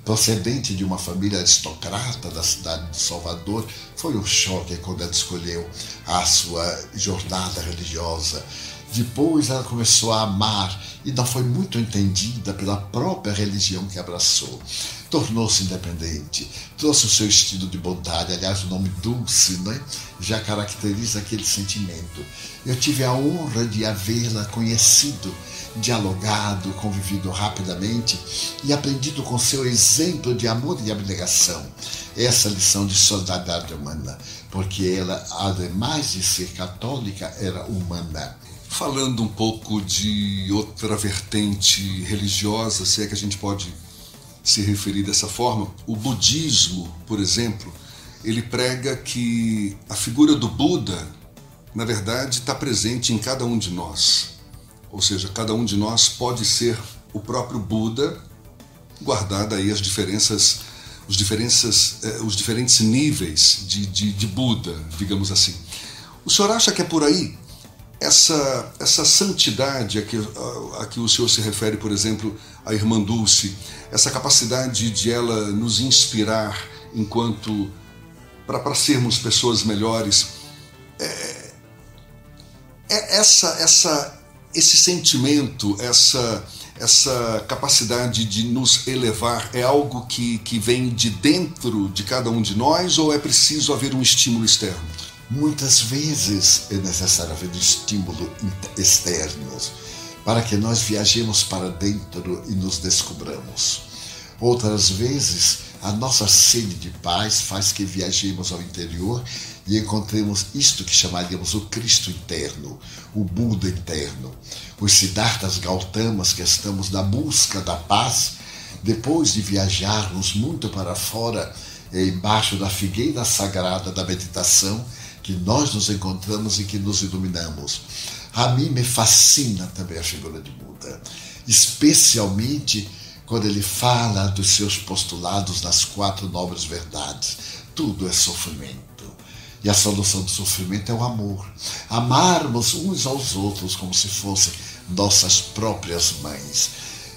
procedente de uma família aristocrata da cidade de Salvador, foi um choque quando ela escolheu a sua jornada religiosa. Depois ela começou a amar e não foi muito entendida pela própria religião que abraçou. Tornou-se independente, trouxe o seu estilo de bondade, aliás, o nome Dulce né, já caracteriza aquele sentimento. Eu tive a honra de havê-la conhecido dialogado, convivido rapidamente e aprendido com seu exemplo de amor e abnegação essa lição de solidariedade humana, porque ela, ademais de ser católica, era humana. Falando um pouco de outra vertente religiosa, se é que a gente pode se referir dessa forma, o budismo, por exemplo, ele prega que a figura do Buda, na verdade, está presente em cada um de nós. Ou seja, cada um de nós pode ser o próprio Buda, guardada aí as diferenças, os, diferenças, eh, os diferentes níveis de, de, de Buda, digamos assim. O senhor acha que é por aí? Essa, essa santidade a que, a, a que o senhor se refere, por exemplo, a irmã Dulce, essa capacidade de ela nos inspirar enquanto para sermos pessoas melhores, é, é essa, essa esse sentimento, essa, essa capacidade de nos elevar é algo que, que vem de dentro de cada um de nós ou é preciso haver um estímulo externo? Muitas vezes é necessário haver um estímulo externo para que nós viajemos para dentro e nos descobramos. Outras vezes, a nossa sede de paz faz que viajemos ao interior e encontremos isto que chamaríamos o Cristo interno, o Buda interno. Os Siddharthas Gautamas que estamos na busca da paz, depois de viajarmos muito para fora, embaixo da figueira sagrada da meditação, que nós nos encontramos e que nos iluminamos. A mim me fascina também a figura de Buda, especialmente quando ele fala dos seus postulados nas quatro nobres verdades. Tudo é sofrimento e a solução do sofrimento é o amor. Amarmos uns aos outros como se fossem nossas próprias mães.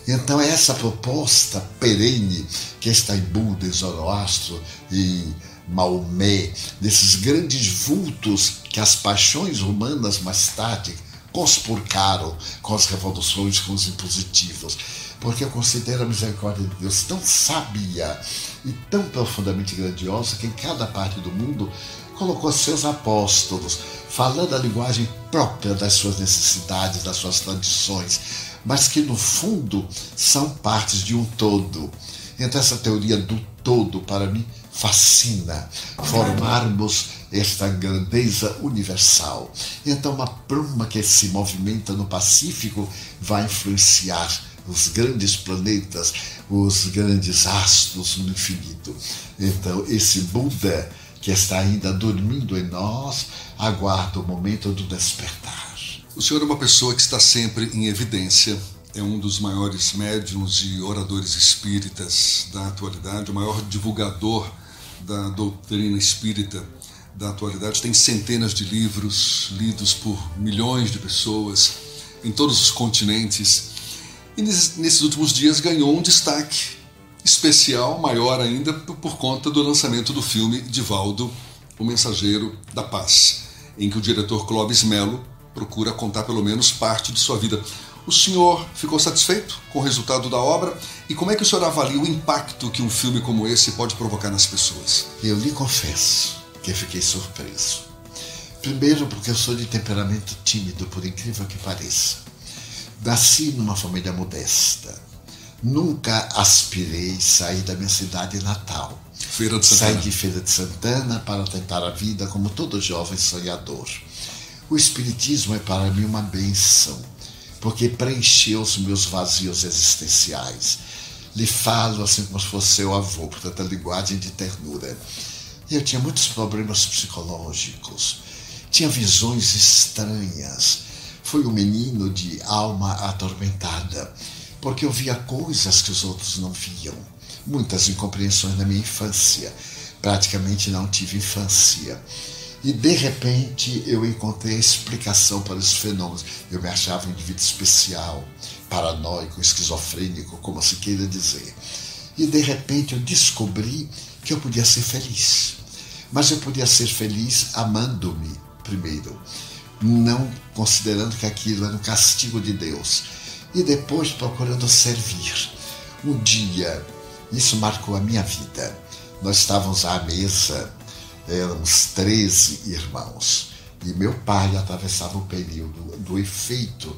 Então, é essa proposta perene que está em Buda, em Zoroastro, em Maomé, desses grandes vultos que as paixões humanas mais tarde conspurcaram com as revoluções, com os impositivos. Porque eu considero a misericórdia de Deus tão sábia e tão profundamente grandiosa que em cada parte do mundo colocou seus apóstolos, falando a linguagem própria das suas necessidades, das suas tradições, mas que no fundo são partes de um todo. Então, essa teoria do todo, para mim, fascina formarmos esta grandeza universal. Então, uma pluma que se movimenta no Pacífico vai influenciar os grandes planetas, os grandes astros no infinito. Então, esse Buda que está ainda dormindo em nós, aguarda o momento do despertar. O senhor é uma pessoa que está sempre em evidência, é um dos maiores médiums e oradores espíritas da atualidade, o maior divulgador da doutrina espírita da atualidade. Tem centenas de livros lidos por milhões de pessoas. em todos os continentes e nesses últimos dias ganhou um destaque especial, maior ainda, por conta do lançamento do filme Divaldo, o Mensageiro da Paz, em que o diretor Clóvis Melo procura contar pelo menos parte de sua vida. O senhor ficou satisfeito com o resultado da obra? E como é que o senhor avalia o impacto que um filme como esse pode provocar nas pessoas? Eu lhe confesso que fiquei surpreso. Primeiro, porque eu sou de temperamento tímido, por incrível que pareça. Nasci numa família modesta. Nunca aspirei sair da minha cidade natal. Feira de Santana. Saí de Feira de Santana para tentar a vida como todo jovem sonhador. O Espiritismo é para mim uma benção, porque preencheu os meus vazios existenciais. Lhe falo assim como se fosse seu avô, portanto, a linguagem de ternura. Eu tinha muitos problemas psicológicos, tinha visões estranhas. Fui um menino de alma atormentada, porque eu via coisas que os outros não viam. Muitas incompreensões na minha infância. Praticamente não tive infância. E de repente eu encontrei a explicação para os fenômenos. Eu me achava um indivíduo especial, paranoico, esquizofrênico, como se queira dizer. E de repente eu descobri que eu podia ser feliz. Mas eu podia ser feliz amando-me primeiro, não considerando que aquilo era um castigo de Deus, e depois procurando servir. Um dia, isso marcou a minha vida. Nós estávamos à mesa, éramos 13 irmãos, e meu pai atravessava o período do efeito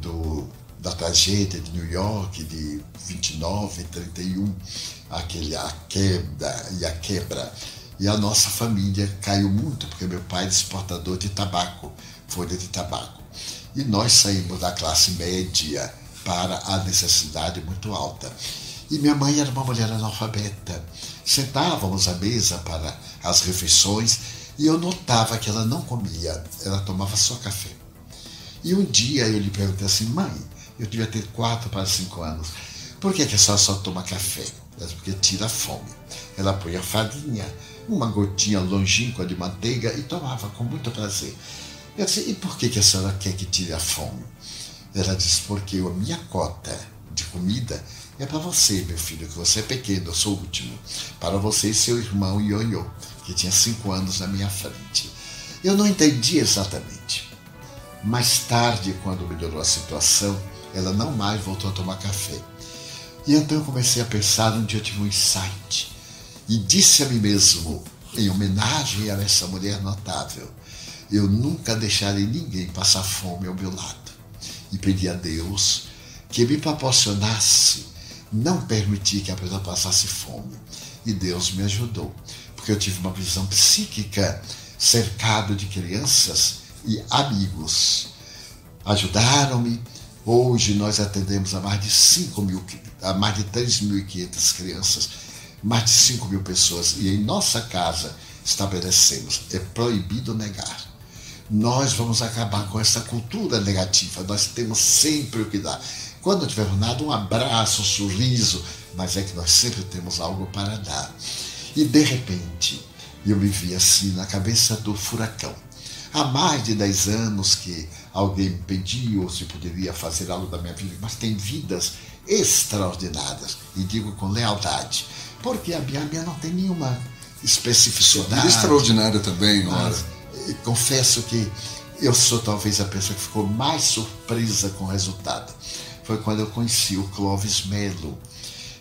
do, da tragédia de New York de 29 e 31, aquele, a queda e a quebra e a nossa família caiu muito, porque meu pai era exportador de tabaco, folha de tabaco. E nós saímos da classe média para a necessidade muito alta. E minha mãe era uma mulher analfabeta. Sentávamos à mesa para as refeições e eu notava que ela não comia, ela tomava só café. E um dia eu lhe perguntei assim, mãe, eu devia ter quatro para cinco anos, por que, que a senhora só toma café? Ela porque tira a fome. Ela põe a farinha, uma gotinha longínqua de manteiga e tomava com muito prazer. Eu disse, e por que, que a senhora quer que tire a fome? Ela disse, porque a minha cota de comida é para você, meu filho, que você é pequeno, eu sou o último. Para você e seu irmão Ionho, que tinha cinco anos na minha frente. Eu não entendi exatamente. Mais tarde, quando melhorou a situação, ela não mais voltou a tomar café. E então eu comecei a pensar, um dia eu tive um insight e disse a mim mesmo, em homenagem a essa mulher notável, eu nunca deixarei ninguém passar fome ao meu lado. E pedi a Deus que me proporcionasse não permitir que a pessoa passasse fome. E Deus me ajudou, porque eu tive uma visão psíquica cercado de crianças e amigos. Ajudaram-me. Hoje nós atendemos a mais de 5 mil, a mais de 3.500 crianças mais de 5 mil pessoas. E em nossa casa estabelecemos: é proibido negar. Nós vamos acabar com essa cultura negativa. Nós temos sempre o que dar. Quando tivermos nada, um abraço, um sorriso, mas é que nós sempre temos algo para dar. E de repente, eu me vi assim na cabeça do furacão. Há mais de 10 anos que alguém me pediu se poderia fazer algo da minha vida, mas tem vidas extraordinárias, e digo com lealdade porque a Bíblia não tem nenhuma especificidade. E extraordinária também, mas, Confesso que eu sou talvez a pessoa que ficou mais surpresa com o resultado. Foi quando eu conheci o Clovis Melo,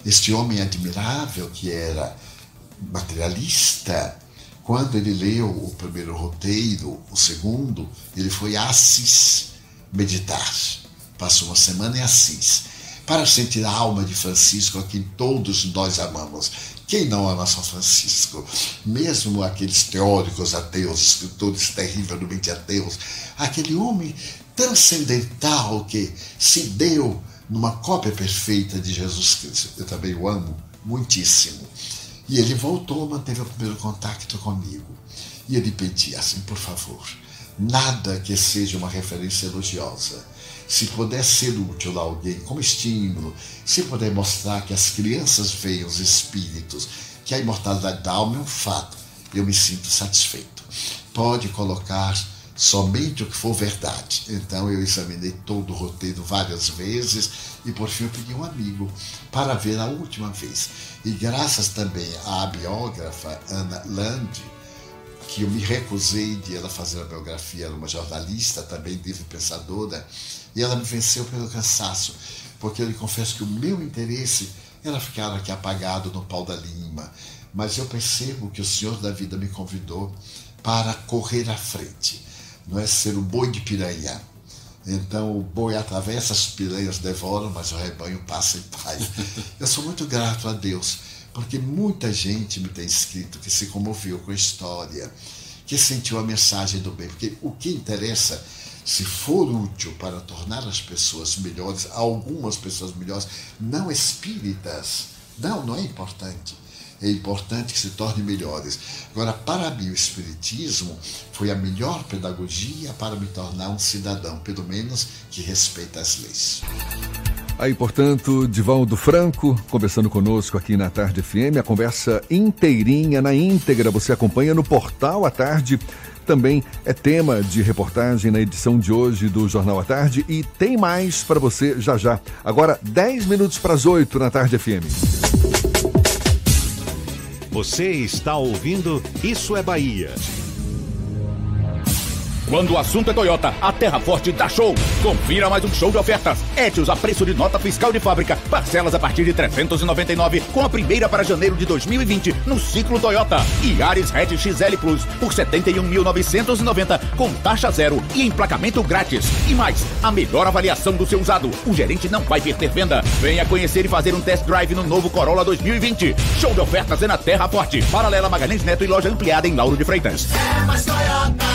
este homem admirável que era materialista. Quando ele leu o primeiro roteiro, o segundo, ele foi a Assis meditar. Passou uma semana em Assis para sentir a alma de Francisco, a quem todos nós amamos. Quem não ama São Francisco? Mesmo aqueles teóricos ateus, escritores terrivelmente ateus, aquele homem transcendental que se deu numa cópia perfeita de Jesus Cristo. Eu também o amo muitíssimo. E ele voltou, manteve o primeiro contato comigo. E ele pedia assim, por favor, nada que seja uma referência elogiosa se puder ser útil a alguém como estímulo, se puder mostrar que as crianças veem os espíritos, que a imortalidade da alma é um fato, eu me sinto satisfeito. Pode colocar somente o que for verdade. Então eu examinei todo o roteiro várias vezes e por fim eu pedi um amigo para ver a última vez. E graças também à biógrafa Ana Land, que eu me recusei de ela fazer a biografia, era uma jornalista, também livre pensadora, e ela me venceu pelo cansaço, porque eu lhe confesso que o meu interesse era ficar aqui apagado no pau da lima, mas eu percebo que o Senhor da vida me convidou para correr à frente, não é ser o boi de piranha. Então o boi atravessa, as piranhas devoram, mas o rebanho passa em paz. Eu sou muito grato a Deus porque muita gente me tem escrito que se comoveu com a história, que sentiu a mensagem do bem, porque o que interessa, se for útil para tornar as pessoas melhores, algumas pessoas melhores, não espíritas, não, não é importante. É importante que se tornem melhores. Agora, para mim, o Espiritismo foi a melhor pedagogia para me tornar um cidadão, pelo menos que respeita as leis. Aí, portanto, Divaldo Franco conversando conosco aqui na Tarde FM. A conversa inteirinha, na íntegra, você acompanha no portal à tarde. Também é tema de reportagem na edição de hoje do Jornal à Tarde e tem mais para você já já. Agora, 10 minutos para as 8 na Tarde FM. Você está ouvindo Isso é Bahia. Quando o assunto é Toyota, a Terra Forte dá show. Confira mais um show de ofertas. Etios a preço de nota fiscal de fábrica. Parcelas a partir de 399 com a primeira para janeiro de 2020 no ciclo Toyota. E Ares Hatch XL Plus por 71.990 com taxa zero e emplacamento grátis. E mais, a melhor avaliação do seu usado. O gerente não vai perder venda. Venha conhecer e fazer um test drive no novo Corolla 2020. Show de ofertas é na Terra Forte. Paralela Magalhães Neto e loja ampliada em Lauro de Freitas. É mais Toyota.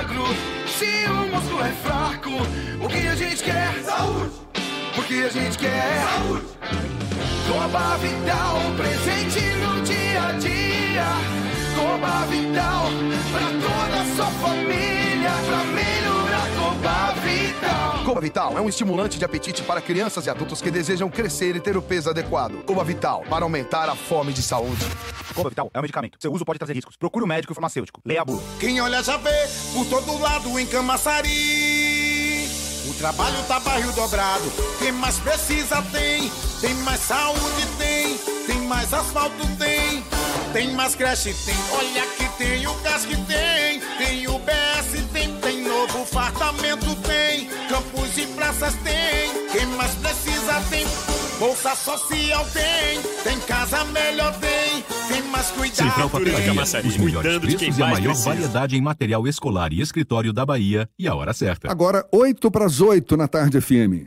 magro, se o músculo é fraco, o que a gente quer? Saúde! O que a gente quer? Saúde! Coba Vital, presente no dia a dia. Coba Vital, pra toda a sua família, pra melhorar Coba Vital. Coba Vital é um estimulante de apetite para crianças e adultos que desejam crescer e ter o peso adequado. Coba Vital, para aumentar a fome de saúde. Coba Vital é um medicamento. Seu uso pode trazer riscos. Procure o médico e o farmacêutico. Leia a bula. Quem olha já vê por todo lado em Camaçari. O trabalho tá barril dobrado. Quem mais precisa tem. Tem mais saúde tem. Tem mais asfalto tem. Tem mais creche tem. Olha que tem o gás que tem. Tem o BS novo fartamento tem. Campos e praças tem. Quem mais precisa tem. Bolsa social tem. Tem casa melhor tem. Tem mais cuidado Central Papelaria. tem. Os melhores preços e a maior variedade em material escolar e escritório da Bahia e a hora certa. Agora, 8 para as 8 na Tarde FM.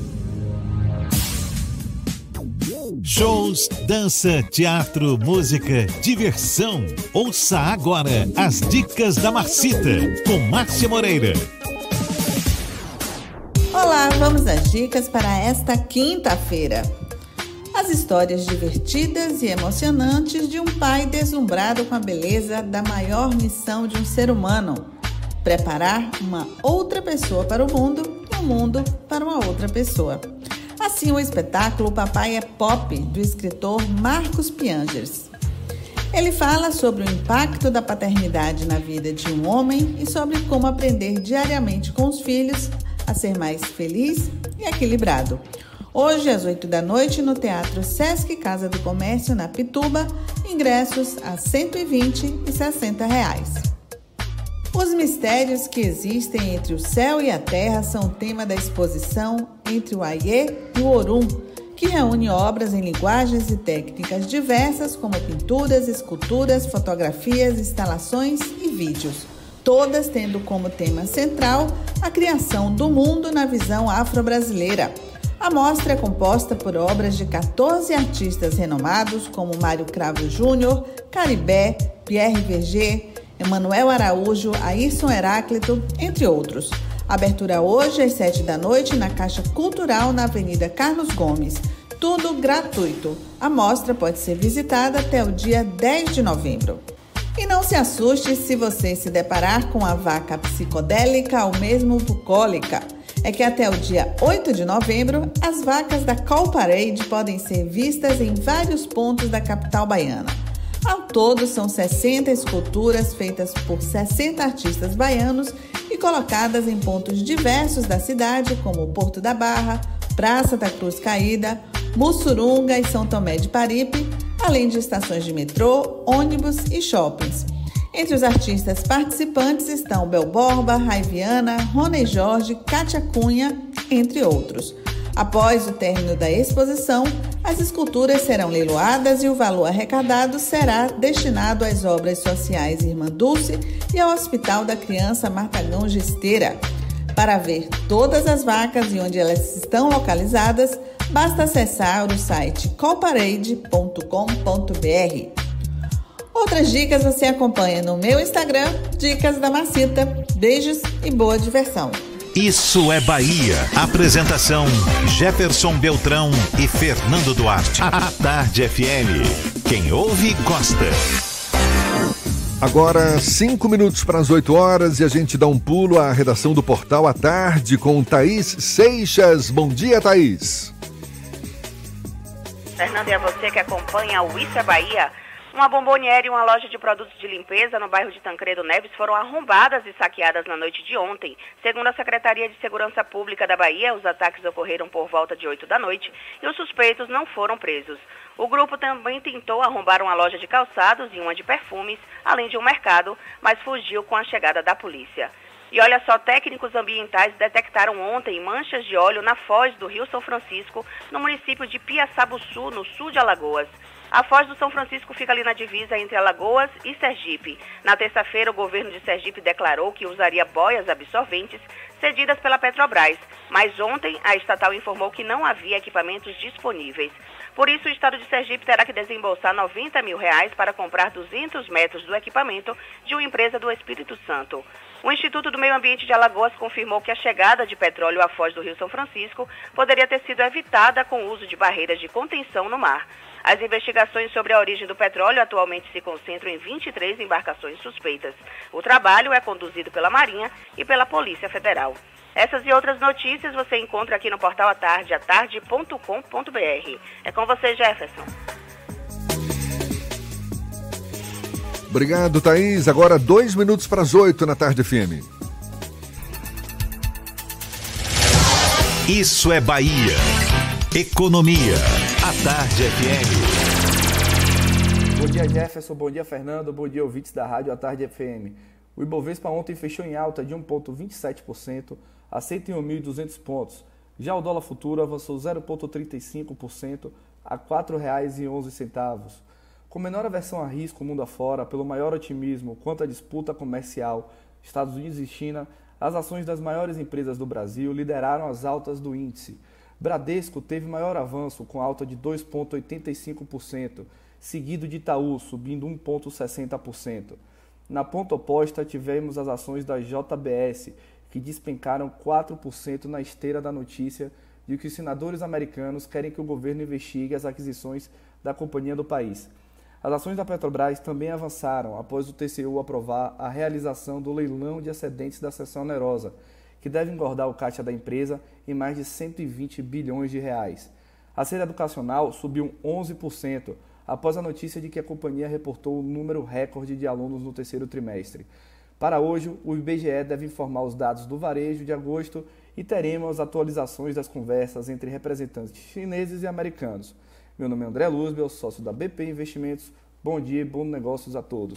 Shows, dança, teatro, música, diversão. Ouça agora as dicas da Marcita com Márcia Moreira. Olá, vamos às dicas para esta quinta-feira. As histórias divertidas e emocionantes de um pai deslumbrado com a beleza da maior missão de um ser humano: preparar uma outra pessoa para o mundo e o mundo para uma outra pessoa. Assim, o espetáculo Papai é Pop, do escritor Marcos Piangers. Ele fala sobre o impacto da paternidade na vida de um homem e sobre como aprender diariamente com os filhos a ser mais feliz e equilibrado. Hoje, às 8 da noite, no Teatro Sesc Casa do Comércio, na Pituba, ingressos a R$ 120 e 60 reais. Os mistérios que existem entre o céu e a terra são tema da exposição Entre o Aie e o Orum, que reúne obras em linguagens e técnicas diversas, como pinturas, esculturas, fotografias, instalações e vídeos, todas tendo como tema central a criação do mundo na visão afro-brasileira. A mostra é composta por obras de 14 artistas renomados, como Mário Cravo Júnior, Caribé, Pierre Verger, Emanuel Araújo, Ayrson Heráclito, entre outros. Abertura hoje às 7 da noite na Caixa Cultural na Avenida Carlos Gomes. Tudo gratuito. A mostra pode ser visitada até o dia 10 de novembro. E não se assuste se você se deparar com a vaca psicodélica ou mesmo bucólica. É que até o dia 8 de novembro, as vacas da Call Parade podem ser vistas em vários pontos da capital baiana. Ao todo, são 60 esculturas feitas por 60 artistas baianos e colocadas em pontos diversos da cidade, como Porto da Barra, Praça da Cruz Caída, Mussurunga e São Tomé de Paripe, além de estações de metrô, ônibus e shoppings. Entre os artistas participantes estão Bel Borba, Raiviana, Rony Jorge, Kátia Cunha, entre outros. Após o término da exposição, as esculturas serão leiloadas e o valor arrecadado será destinado às obras sociais Irmã Dulce e ao Hospital da Criança Martagão Gesteira. Para ver todas as vacas e onde elas estão localizadas, basta acessar o site colparade.com.br. Outras dicas você acompanha no meu Instagram, Dicas da Macita. Beijos e boa diversão. Isso é Bahia. Apresentação: Jefferson Beltrão e Fernando Duarte. A Tarde FM. Quem ouve, gosta. Agora, cinco minutos para as 8 horas e a gente dá um pulo à redação do Portal à Tarde com Thaís Seixas. Bom dia, Thaís. Fernando, e a você que acompanha o Isso é Bahia. Uma bomboniere e uma loja de produtos de limpeza no bairro de Tancredo Neves foram arrombadas e saqueadas na noite de ontem. Segundo a Secretaria de Segurança Pública da Bahia, os ataques ocorreram por volta de 8 da noite e os suspeitos não foram presos. O grupo também tentou arrombar uma loja de calçados e uma de perfumes, além de um mercado, mas fugiu com a chegada da polícia. E olha só, técnicos ambientais detectaram ontem manchas de óleo na foz do Rio São Francisco, no município de Piaçabuçu, no sul de Alagoas. A Foz do São Francisco fica ali na divisa entre Alagoas e Sergipe. Na terça-feira, o governo de Sergipe declarou que usaria boias absorventes cedidas pela Petrobras, mas ontem a estatal informou que não havia equipamentos disponíveis. Por isso, o estado de Sergipe terá que desembolsar 90 mil reais para comprar 200 metros do equipamento de uma empresa do Espírito Santo. O Instituto do Meio Ambiente de Alagoas confirmou que a chegada de petróleo à foz do Rio São Francisco poderia ter sido evitada com o uso de barreiras de contenção no mar. As investigações sobre a origem do petróleo atualmente se concentram em 23 embarcações suspeitas. O trabalho é conduzido pela Marinha e pela Polícia Federal. Essas e outras notícias você encontra aqui no portal Atarde, atarde.com.br. É com você, Jefferson. Obrigado, Thaís. Agora dois minutos para as oito na tarde FM. Isso é Bahia. Economia. A Tarde FM. Bom dia, Jefferson. Bom dia, Fernando. Bom dia, ouvintes da Rádio A Tarde FM. O Ibovespa ontem fechou em alta de 1,27% a 101.200 pontos. Já o dólar futuro avançou 0,35% a R$ 4,11. Com menor aversão a risco mundo afora, pelo maior otimismo quanto à disputa comercial Estados Unidos e China, as ações das maiores empresas do Brasil lideraram as altas do índice. Bradesco teve maior avanço, com alta de 2,85%, seguido de Itaú, subindo 1,60%. Na ponta oposta, tivemos as ações da JBS, que despencaram 4% na esteira da notícia de que os senadores americanos querem que o governo investigue as aquisições da companhia do país. As ações da Petrobras também avançaram após o TCU aprovar a realização do leilão de excedentes da seção onerosa, que deve engordar o caixa da empresa em mais de 120 bilhões de reais. A série educacional subiu 11% após a notícia de que a companhia reportou um número recorde de alunos no terceiro trimestre. Para hoje, o IBGE deve informar os dados do varejo de agosto e teremos atualizações das conversas entre representantes chineses e americanos. Meu nome é André Luzbel, sócio da BP Investimentos. Bom dia e bons negócios a todos.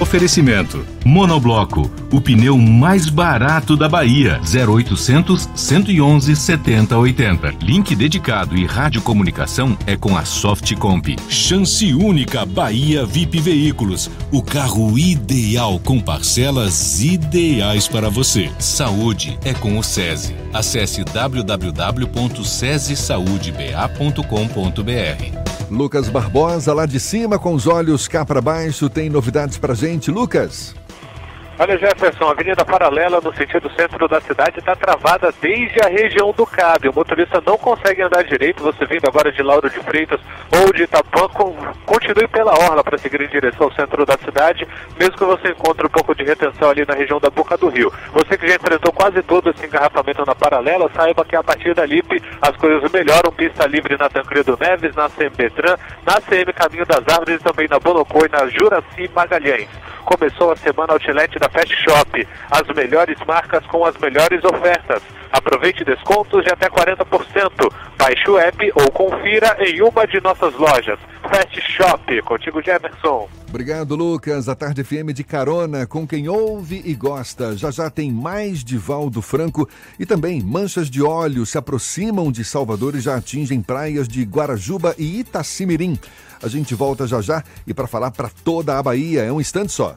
Oferecimento: Monobloco, o pneu mais barato da Bahia. 0800 111 7080. Link dedicado e radiocomunicação é com a Softcomp. Chance única Bahia VIP Veículos. O carro ideal com parcelas ideais para você. Saúde é com o SESI. Acesse www.sesesaudeba.com.br. Lucas Barbosa, lá de cima, com os olhos cá para baixo, tem novidades pra gente. Lucas. Olha, Jefferson, a Avenida Paralela, no sentido centro da cidade, está travada desde a região do Cabe. O motorista não consegue andar direito. Você vindo agora de Lauro de Freitas ou de Itapuã, continue pela orla para seguir em direção ao centro da cidade, mesmo que você encontre um pouco de retenção ali na região da Boca do Rio. Você que já enfrentou quase todo esse engarrafamento na Paralela, saiba que a partir da LIP as coisas melhoram. Pista livre na Tancredo Neves, na CM Betran, na CM Caminho das Árvores e também na Bonocô e na Juraci Magalhães. Começou a semana Outlet da Fast Shop. As melhores marcas com as melhores ofertas. Aproveite descontos de até 40%. Baixe o app ou confira em uma de nossas lojas. Fast Shop. Contigo, Jefferson. Obrigado, Lucas. A Tarde FM de carona com quem ouve e gosta. Já já tem mais de Valdo Franco e também manchas de óleo se aproximam de Salvador e já atingem praias de Guarajuba e Itacimirim. A gente volta já já e para falar para toda a Bahia. É um instante só.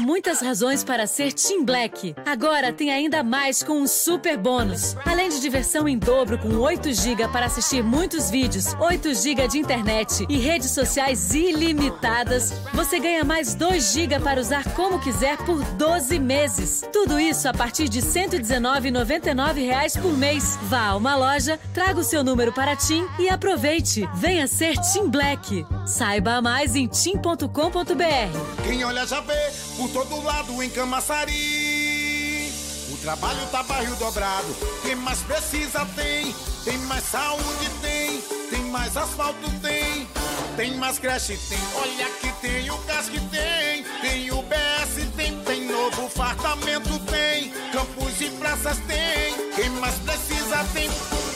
muitas razões para ser Team Black. Agora tem ainda mais com um super bônus. Além de diversão em dobro com 8 GB para assistir muitos vídeos, 8 GB de internet e redes sociais ilimitadas, você ganha mais 2 GB para usar como quiser por 12 meses. Tudo isso a partir de 119,99 reais por mês. Vá a uma loja, traga o seu número para Tim e aproveite. Venha ser Team Black. Saiba mais em tim.com.br. Quem olha já vê por todo lado em Camaçari. O trabalho tá barril dobrado. Quem mais precisa tem. Tem mais saúde tem. Tem mais asfalto tem. Tem mais creche tem. Olha que tem o gás que tem. Tem o BS tem. Tem novo fartamento tem. Campos e praças tem. Quem mais precisa tem.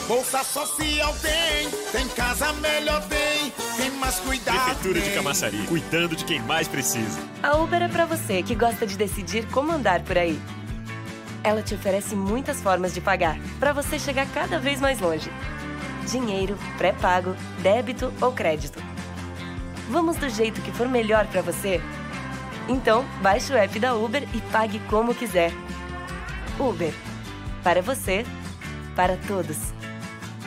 Bolsa social tem. Tem casa melhor tem. Tem mais cuidado Prefeitura de tem. Camaçari, cuidando de quem mais precisa. A Uber é pra você que gosta de decidir como andar por aí. Ela te oferece muitas formas de pagar, pra você chegar cada vez mais longe. Dinheiro, pré-pago, débito ou crédito. Vamos do jeito que for melhor pra você? Então, baixe o app da Uber e pague como quiser. Uber. Para você, para todos.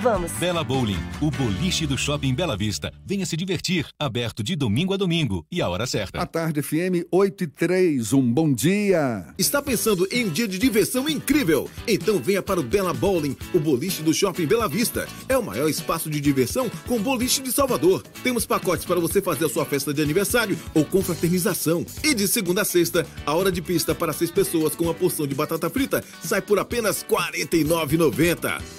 Vamos! Bela Bowling, o boliche do Shopping Bela Vista. Venha se divertir, aberto de domingo a domingo e a hora certa. A Tarde FM 8 e 3, um bom dia. Está pensando em um dia de diversão incrível? Então venha para o Bela Bowling, o boliche do Shopping Bela Vista. É o maior espaço de diversão com boliche de Salvador. Temos pacotes para você fazer a sua festa de aniversário ou confraternização. E de segunda a sexta, a hora de pista para seis pessoas com uma porção de batata frita sai por apenas R$ 49,90.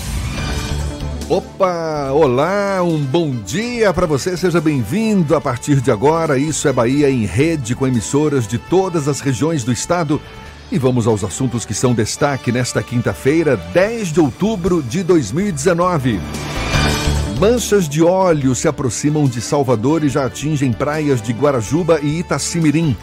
Opa, olá, um bom dia para você, seja bem-vindo a partir de agora. Isso é Bahia em rede com emissoras de todas as regiões do estado. E vamos aos assuntos que são destaque nesta quinta-feira, 10 de outubro de 2019. Manchas de óleo se aproximam de Salvador e já atingem praias de Guarajuba e Itacimirim.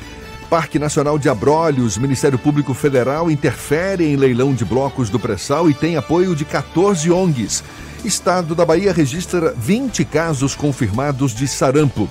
Parque Nacional de Abrolhos, Ministério Público Federal interfere em leilão de blocos do pré-sal e tem apoio de 14 ONGs. Estado da Bahia registra 20 casos confirmados de sarampo.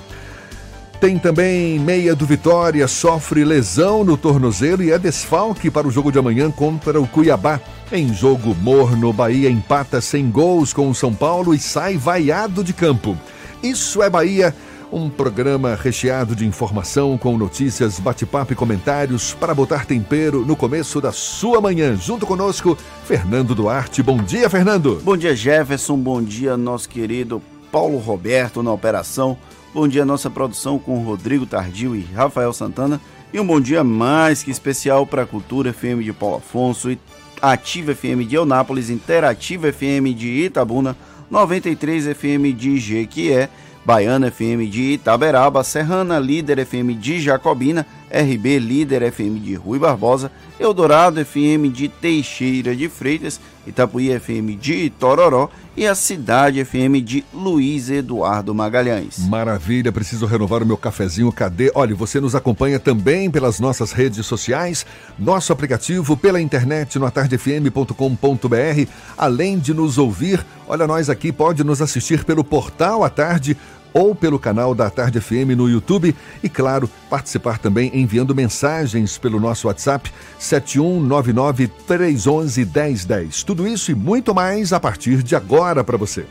Tem também meia do Vitória, sofre lesão no tornozelo e é desfalque para o jogo de amanhã contra o Cuiabá. Em jogo morno, Bahia empata sem gols com o São Paulo e sai vaiado de campo. Isso é Bahia um programa recheado de informação com notícias, bate-papo e comentários para botar tempero no começo da sua manhã. Junto conosco, Fernando Duarte. Bom dia, Fernando. Bom dia, Jefferson. Bom dia, nosso querido Paulo Roberto na operação. Bom dia, nossa produção com Rodrigo Tardio e Rafael Santana. E um bom dia mais que especial para a Cultura FM de Paulo Afonso, Ativa FM de Eunápolis, Interativa FM de Itabuna, 93 FM de Jequié Baiana FM de Itaberaba, Serrana Líder FM de Jacobina, RB Líder FM de Rui Barbosa, Eldorado FM de Teixeira de Freitas, Itapuí FM de Itororó e a Cidade FM de Luiz Eduardo Magalhães. Maravilha, preciso renovar o meu cafezinho. Cadê? Olha, você nos acompanha também pelas nossas redes sociais, nosso aplicativo, pela internet no atardefm.com.br. Além de nos ouvir, olha, nós aqui pode nos assistir pelo portal à tarde ou pelo canal da Tarde FM no YouTube e, claro, participar também enviando mensagens pelo nosso WhatsApp 7199-311-1010. Tudo isso e muito mais a partir de agora para você.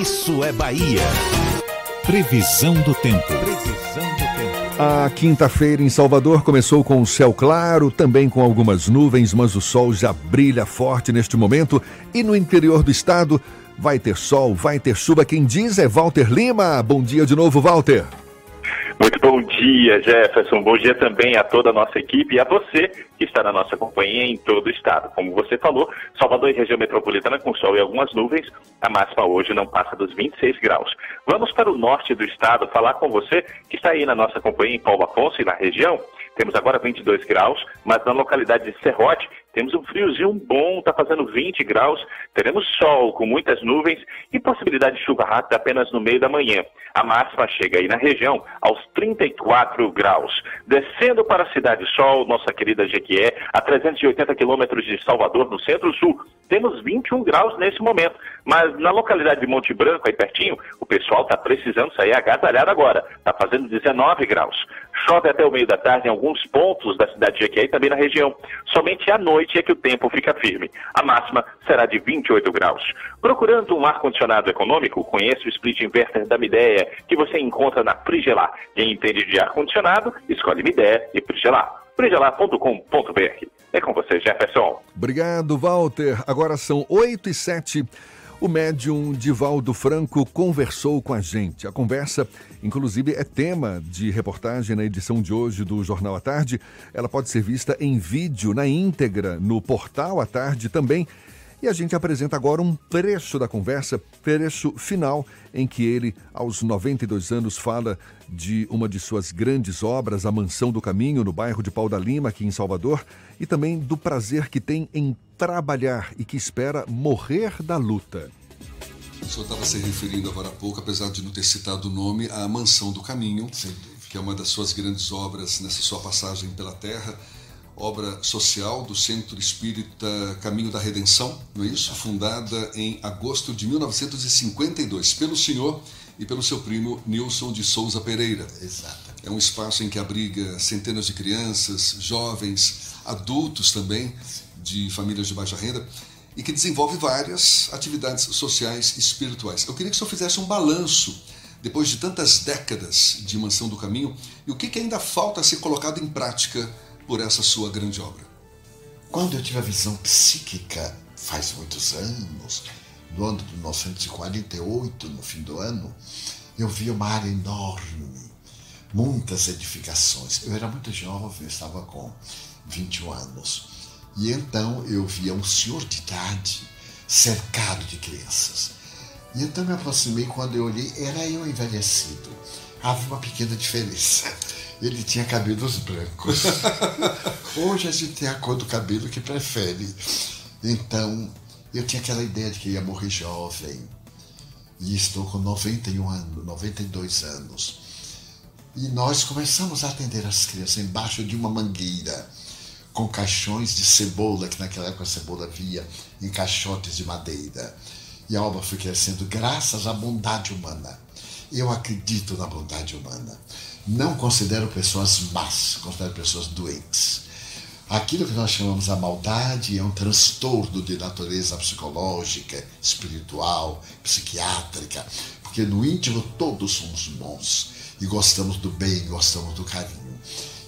Isso é Bahia. Previsão do tempo. A quinta-feira em Salvador começou com o céu claro, também com algumas nuvens, mas o sol já brilha forte neste momento. E no interior do estado vai ter sol, vai ter chuva. Quem diz é Walter Lima. Bom dia de novo, Walter. Muito bom dia, Jefferson. Bom dia também a toda a nossa equipe e a você que está na nossa companhia em todo o estado. Como você falou, Salvador e região metropolitana com sol e algumas nuvens, a máxima hoje não passa dos 26 graus. Vamos para o norte do estado falar com você que está aí na nossa companhia em Paulo Afonso e na região. Temos agora 22 graus, mas na localidade de Serrote temos um friozinho bom, está fazendo 20 graus. Teremos sol com muitas nuvens e possibilidade de chuva rápida apenas no meio da manhã. A máxima chega aí na região aos 34 graus. Descendo para a Cidade Sol, nossa querida Jequié, a 380 quilômetros de Salvador, no centro-sul, temos 21 graus nesse momento. Mas na localidade de Monte Branco, aí pertinho, o pessoal está precisando sair agasalhado agora. Está fazendo 19 graus. Chove até o meio da tarde em alguns pontos da cidade de Jequié e também na região. Somente à noite é que o tempo fica firme. A máxima será de 28 graus. Procurando um ar-condicionado econômico, conheça o split inverter da Midea, que você encontra na Frigelar. Quem entende de ar-condicionado, escolhe Midea e Frigelar. frigelar.com.br. É com você, Jefferson. Obrigado, Walter. Agora são 8 e 7. O médium Divaldo Franco conversou com a gente. A conversa, inclusive, é tema de reportagem na edição de hoje do Jornal à Tarde. Ela pode ser vista em vídeo, na íntegra, no portal à tarde também. E a gente apresenta agora um trecho da conversa, trecho final, em que ele, aos 92 anos, fala de uma de suas grandes obras, A Mansão do Caminho, no bairro de Pau da Lima, aqui em Salvador, e também do prazer que tem em trabalhar e que espera morrer da luta. O senhor estava se referindo agora há pouco, apesar de não ter citado o nome, à Mansão do Caminho, que é uma das suas grandes obras nessa sua passagem pela Terra obra social do Centro Espírita Caminho da Redenção, não é isso? Fundada em agosto de 1952 pelo senhor e pelo seu primo Nilson de Souza Pereira. Exato. É um espaço em que abriga centenas de crianças, jovens, adultos também, de famílias de baixa renda. e que desenvolve várias atividades sociais e espirituais. Eu queria que o senhor fizesse um balanço, depois de tantas décadas de Mansão do Caminho, e o que, que ainda falta ser colocado em prática por essa sua grande obra. Quando eu tive a visão psíquica, faz muitos anos, no ano de 1948, no fim do ano, eu vi uma área enorme, muitas edificações. Eu era muito jovem, eu estava com 21 anos. E então eu via um senhor de idade cercado de crianças. E então me aproximei, quando eu olhei, era eu envelhecido. Havia uma pequena diferença. Ele tinha cabelos brancos. Hoje a gente tem a cor do cabelo que prefere. Então, eu tinha aquela ideia de que ia morrer jovem. E estou com 91 anos, 92 anos. E nós começamos a atender as crianças embaixo de uma mangueira com caixões de cebola, que naquela época a cebola via em caixotes de madeira. E a obra foi crescendo graças à bondade humana. Eu acredito na bondade humana. Não considero pessoas más, considero pessoas doentes. Aquilo que nós chamamos a maldade é um transtorno de natureza psicológica, espiritual, psiquiátrica, porque no íntimo todos somos bons e gostamos do bem, gostamos do carinho.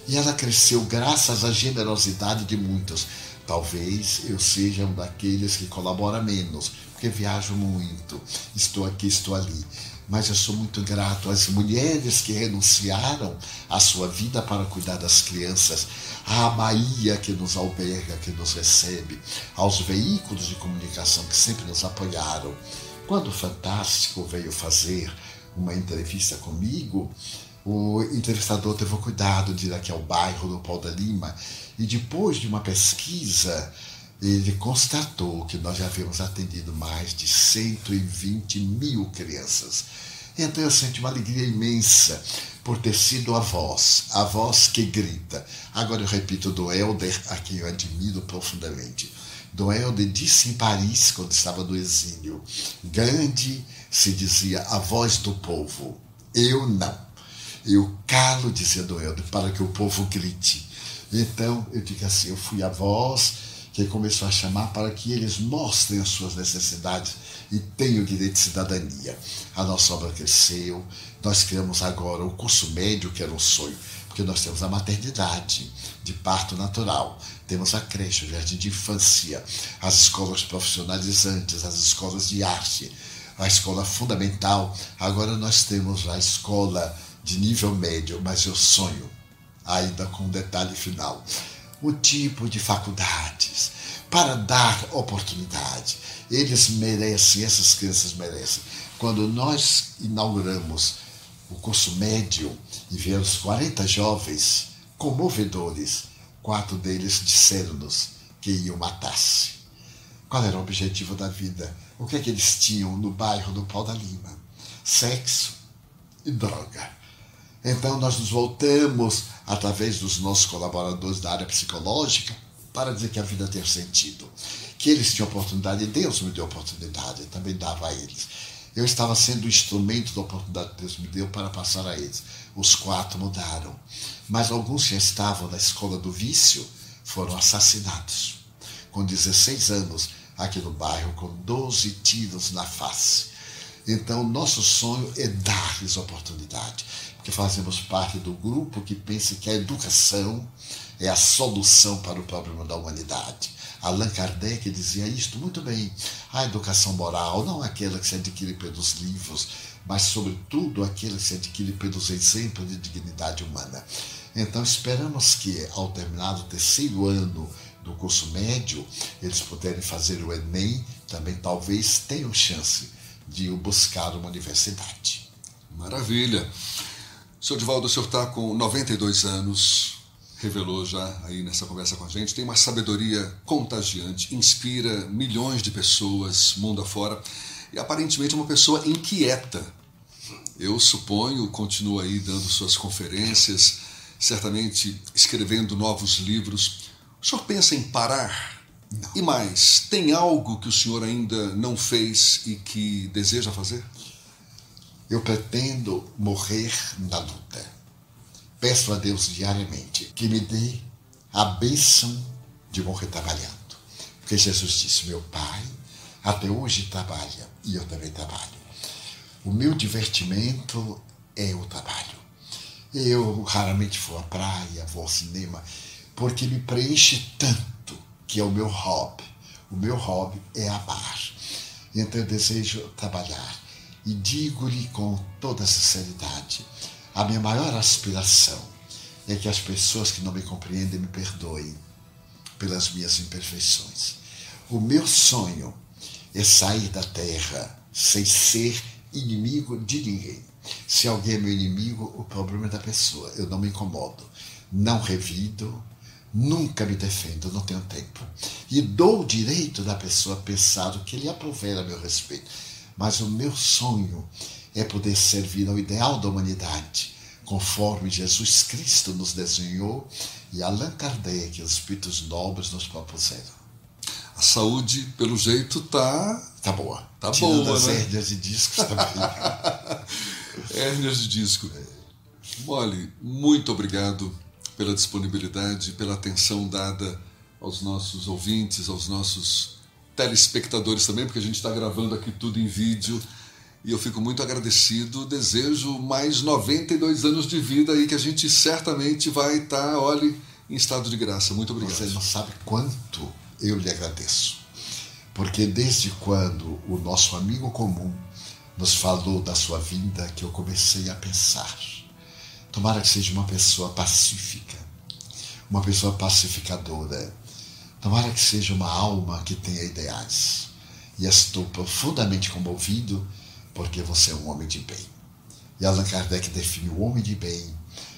E ela cresceu graças à generosidade de muitos. Talvez eu seja um daqueles que colabora menos, porque viajo muito, estou aqui, estou ali. Mas eu sou muito grato às mulheres que renunciaram à sua vida para cuidar das crianças, à Bahia que nos alberga, que nos recebe, aos veículos de comunicação que sempre nos apoiaram. Quando o Fantástico veio fazer uma entrevista comigo, o entrevistador teve o cuidado de ir aqui ao bairro do Pau da Lima e depois de uma pesquisa ele constatou que nós já havíamos atendido mais de 120 mil crianças. Então eu senti uma alegria imensa por ter sido a voz, a voz que grita. Agora eu repito do Helder, a quem eu admiro profundamente. Do Helder disse em Paris, quando estava no exílio, Gandhi se dizia a voz do povo. Eu não. Eu calo, dizia do Helder, para que o povo grite. Então eu digo assim, eu fui a voz que começou a chamar para que eles mostrem as suas necessidades e tenham o direito de cidadania. A nossa obra cresceu, nós criamos agora o curso médio, que era um sonho, porque nós temos a maternidade de parto natural, temos a creche, o jardim de infância, as escolas profissionalizantes, as escolas de arte, a escola fundamental. Agora nós temos a escola de nível médio, mas eu sonho, ainda com um detalhe final, o tipo de faculdades para dar oportunidade. Eles merecem, essas crianças merecem. Quando nós inauguramos o curso médio e viemos 40 jovens comovedores, quatro deles disseram-nos que iam matar-se. Qual era o objetivo da vida? O que é que eles tinham no bairro do Pau da Lima? Sexo e droga. Então nós nos voltamos através dos nossos colaboradores da área psicológica para dizer que a vida tem sentido, que eles tinham oportunidade Deus me deu oportunidade, também dava a eles. Eu estava sendo o instrumento da oportunidade que Deus me deu para passar a eles. Os quatro mudaram, mas alguns já estavam na escola do vício, foram assassinados. Com 16 anos, aqui no bairro, com 12 tiros na face. Então, nosso sonho é dar-lhes oportunidade que fazemos parte do grupo que pensa que a educação é a solução para o problema da humanidade. Allan Kardec dizia isto muito bem. A educação moral não é aquela que se adquire pelos livros, mas, sobretudo, aquela que se adquire pelos exemplos de dignidade humana. Então, esperamos que, ao terminar o terceiro ano do curso médio, eles puderem fazer o Enem, também talvez tenham chance de buscar uma universidade. Maravilha. Seu Divaldo, o senhor está com 92 anos, revelou já aí nessa conversa com a gente, tem uma sabedoria contagiante, inspira milhões de pessoas mundo afora e aparentemente é uma pessoa inquieta. Eu suponho, continua aí dando suas conferências, certamente escrevendo novos livros. O senhor pensa em parar? Não. E mais, tem algo que o senhor ainda não fez e que deseja fazer? Eu pretendo morrer na luta. Peço a Deus diariamente que me dê a bênção de morrer trabalhando. Porque Jesus disse: Meu Pai até hoje trabalha e eu também trabalho. O meu divertimento é o trabalho. Eu raramente vou à praia, vou ao cinema, porque me preenche tanto que é o meu hobby. O meu hobby é amar. Então eu desejo trabalhar. E digo-lhe com toda sinceridade: a minha maior aspiração é que as pessoas que não me compreendem me perdoem pelas minhas imperfeições. O meu sonho é sair da terra sem ser inimigo de ninguém. Se alguém é meu inimigo, o problema é da pessoa. Eu não me incomodo. Não revido, nunca me defendo, não tenho tempo. E dou o direito da pessoa pensar o que lhe aprover a meu respeito. Mas o meu sonho é poder servir ao ideal da humanidade, conforme Jesus Cristo nos desenhou e Allan Kardec, os espíritos nobres, nos propuseram. A saúde, pelo jeito, tá. Tá boa. Tá Tirando boa, as né? hérnias de discos também. Hérnias de disco. Mole, muito obrigado pela disponibilidade, pela atenção dada aos nossos ouvintes, aos nossos telespectadores também, porque a gente está gravando aqui tudo em vídeo. E eu fico muito agradecido. Desejo mais 92 anos de vida aí que a gente certamente vai estar, olhe, em estado de graça. Muito obrigado. Você não sabe quanto eu lhe agradeço. Porque desde quando o nosso amigo comum nos falou da sua vinda que eu comecei a pensar. Tomara que seja uma pessoa pacífica, uma pessoa pacificadora. Tomara que seja uma alma que tenha ideais. E estou profundamente comovido porque você é um homem de bem. E Allan Kardec define o homem de bem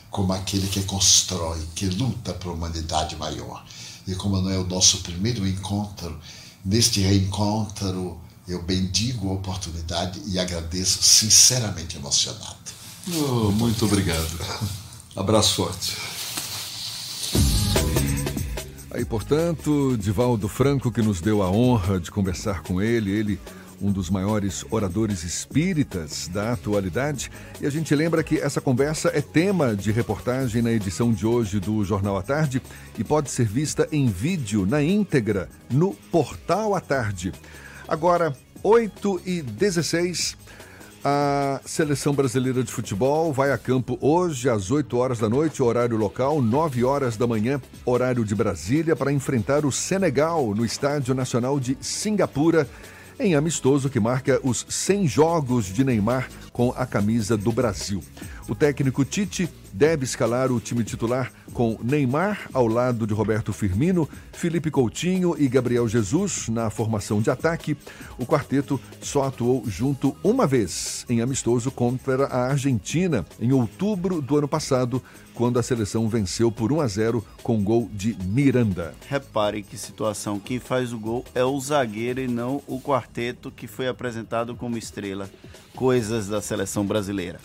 como aquele que constrói, que luta para a humanidade maior. E como não é o nosso primeiro encontro, neste reencontro eu bendigo a oportunidade e agradeço sinceramente emocionado. Oh, muito obrigado. Abraço forte. Aí, portanto, Divaldo Franco, que nos deu a honra de conversar com ele, ele, um dos maiores oradores espíritas da atualidade. E a gente lembra que essa conversa é tema de reportagem na edição de hoje do Jornal à Tarde e pode ser vista em vídeo na íntegra no Portal à Tarde. Agora, 8 e 16. A seleção brasileira de futebol vai a campo hoje às 8 horas da noite, horário local, 9 horas da manhã, horário de Brasília, para enfrentar o Senegal no Estádio Nacional de Singapura, em amistoso que marca os 100 jogos de Neymar com a camisa do Brasil. O técnico Tite deve escalar o time titular com Neymar ao lado de Roberto Firmino, Felipe Coutinho e Gabriel Jesus na formação de ataque. O quarteto só atuou junto uma vez em amistoso contra a Argentina em outubro do ano passado, quando a seleção venceu por 1 a 0 com gol de Miranda. Repare que situação, quem faz o gol é o zagueiro e não o quarteto que foi apresentado como estrela. Coisas da seleção brasileira.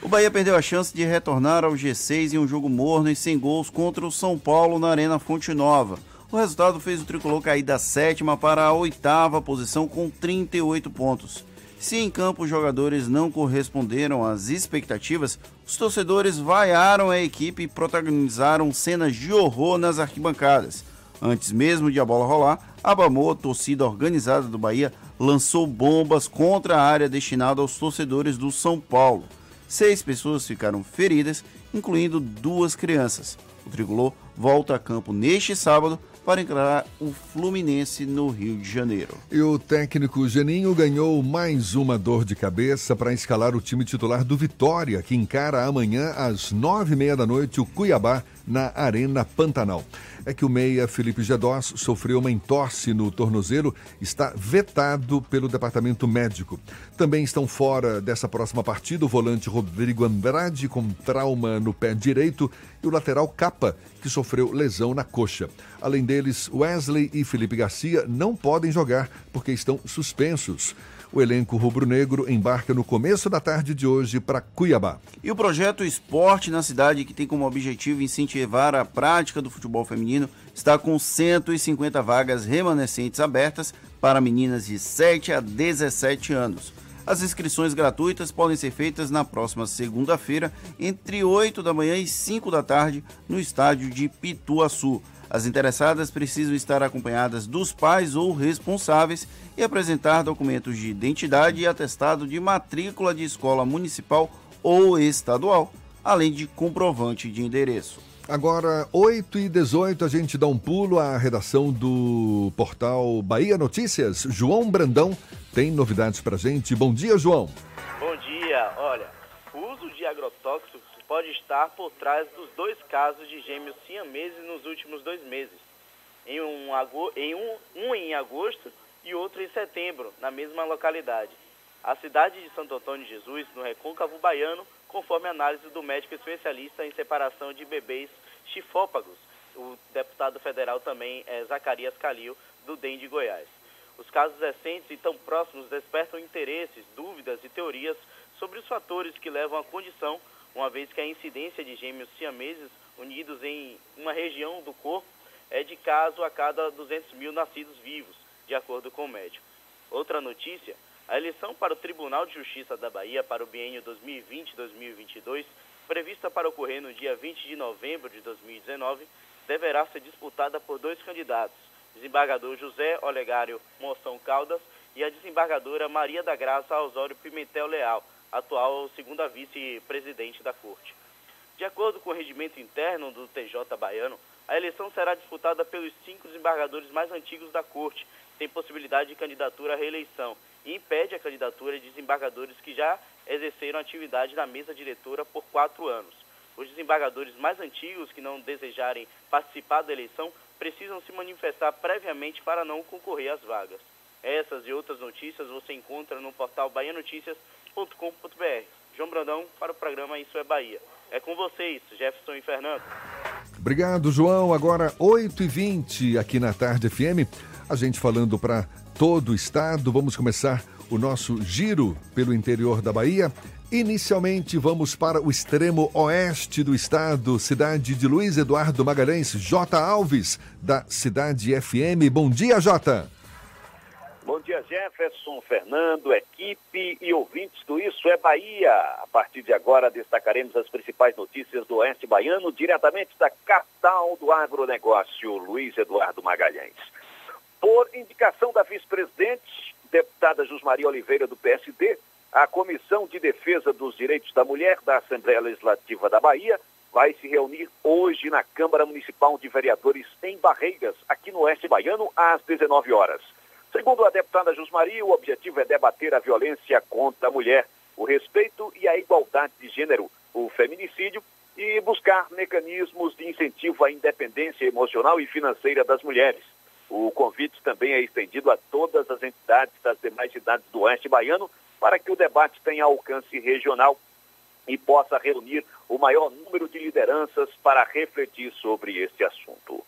O Bahia perdeu a chance de retornar ao G6 em um jogo morno e sem gols contra o São Paulo na Arena Fonte Nova. O resultado fez o tricolor cair da sétima para a oitava posição com 38 pontos. Se em campo os jogadores não corresponderam às expectativas, os torcedores vaiaram a equipe e protagonizaram cenas de horror nas arquibancadas. Antes mesmo de a bola rolar, a Bamô, torcida organizada do Bahia, lançou bombas contra a área destinada aos torcedores do São Paulo. Seis pessoas ficaram feridas, incluindo duas crianças. O tricolor volta a campo neste sábado para encarar o Fluminense no Rio de Janeiro. E o técnico Geninho ganhou mais uma dor de cabeça para escalar o time titular do Vitória, que encara amanhã às nove e meia da noite o Cuiabá na Arena Pantanal. É que o meia Felipe Gedós sofreu uma entorse no tornozelo, está vetado pelo departamento médico. Também estão fora dessa próxima partida o volante Rodrigo Andrade com trauma no pé direito e o lateral Capa, que sofreu lesão na coxa. Além deles, Wesley e Felipe Garcia não podem jogar porque estão suspensos. O elenco rubro-negro embarca no começo da tarde de hoje para Cuiabá. E o projeto Esporte na Cidade, que tem como objetivo incentivar a prática do futebol feminino, está com 150 vagas remanescentes abertas para meninas de 7 a 17 anos. As inscrições gratuitas podem ser feitas na próxima segunda-feira, entre 8 da manhã e 5 da tarde, no estádio de Pituaçu. As interessadas precisam estar acompanhadas dos pais ou responsáveis e apresentar documentos de identidade e atestado de matrícula de escola municipal ou estadual, além de comprovante de endereço. Agora, 8 e 18, a gente dá um pulo à redação do portal Bahia Notícias. João Brandão tem novidades pra gente. Bom dia, João. Bom dia. Olha, o uso de agrotóxicos pode estar por trás dos dois casos de gêmeos siameses nos últimos dois meses. Em um, em um, um em agosto e outro em setembro, na mesma localidade. A cidade de Santo Antônio de Jesus, no Recôncavo Baiano, conforme análise do médico especialista em separação de bebês chifópagos. O deputado federal também é Zacarias Calil, do DEM de Goiás. Os casos recentes e tão próximos despertam interesses, dúvidas e teorias sobre os fatores que levam à condição uma vez que a incidência de gêmeos siameses unidos em uma região do corpo é de caso a cada 200 mil nascidos vivos, de acordo com o médico. Outra notícia, a eleição para o Tribunal de Justiça da Bahia para o biênio 2020-2022, prevista para ocorrer no dia 20 de novembro de 2019, deverá ser disputada por dois candidatos, desembargador José Olegário Moção Caldas e a desembargadora Maria da Graça Osório Pimentel Leal, atual segunda vice-presidente da Corte. De acordo com o regimento interno do TJ baiano, a eleição será disputada pelos cinco desembargadores mais antigos da Corte, tem possibilidade de candidatura à reeleição e impede a candidatura de desembargadores que já exerceram atividade na mesa diretora por quatro anos. Os desembargadores mais antigos que não desejarem participar da eleição precisam se manifestar previamente para não concorrer às vagas. Essas e outras notícias você encontra no portal baianotícias.com.br. João Brandão para o programa Isso é Bahia. É com vocês, Jefferson e Fernando. Obrigado, João. Agora 8h20 aqui na Tarde FM. A gente falando para todo o estado. Vamos começar o nosso giro pelo interior da Bahia. Inicialmente, vamos para o extremo oeste do estado, cidade de Luiz Eduardo Magalhães, J. Alves, da Cidade FM. Bom dia, Jota. Bom dia, Jefferson, Fernando, equipe e ouvintes do Isso é Bahia. A partir de agora, destacaremos as principais notícias do Oeste Baiano, diretamente da capital do agronegócio, Luiz Eduardo Magalhães. Por indicação da vice-presidente, deputada Jusmaria Oliveira, do PSD, a Comissão de Defesa dos Direitos da Mulher da Assembleia Legislativa da Bahia vai se reunir hoje na Câmara Municipal de Vereadores em Barreiras, aqui no Oeste Baiano, às 19 horas. Segundo a deputada Jusmaria, o objetivo é debater a violência contra a mulher, o respeito e a igualdade de gênero, o feminicídio e buscar mecanismos de incentivo à independência emocional e financeira das mulheres. O convite também é estendido a todas as entidades das demais cidades do Oeste Baiano para que o debate tenha alcance regional e possa reunir o maior número de lideranças para refletir sobre este assunto.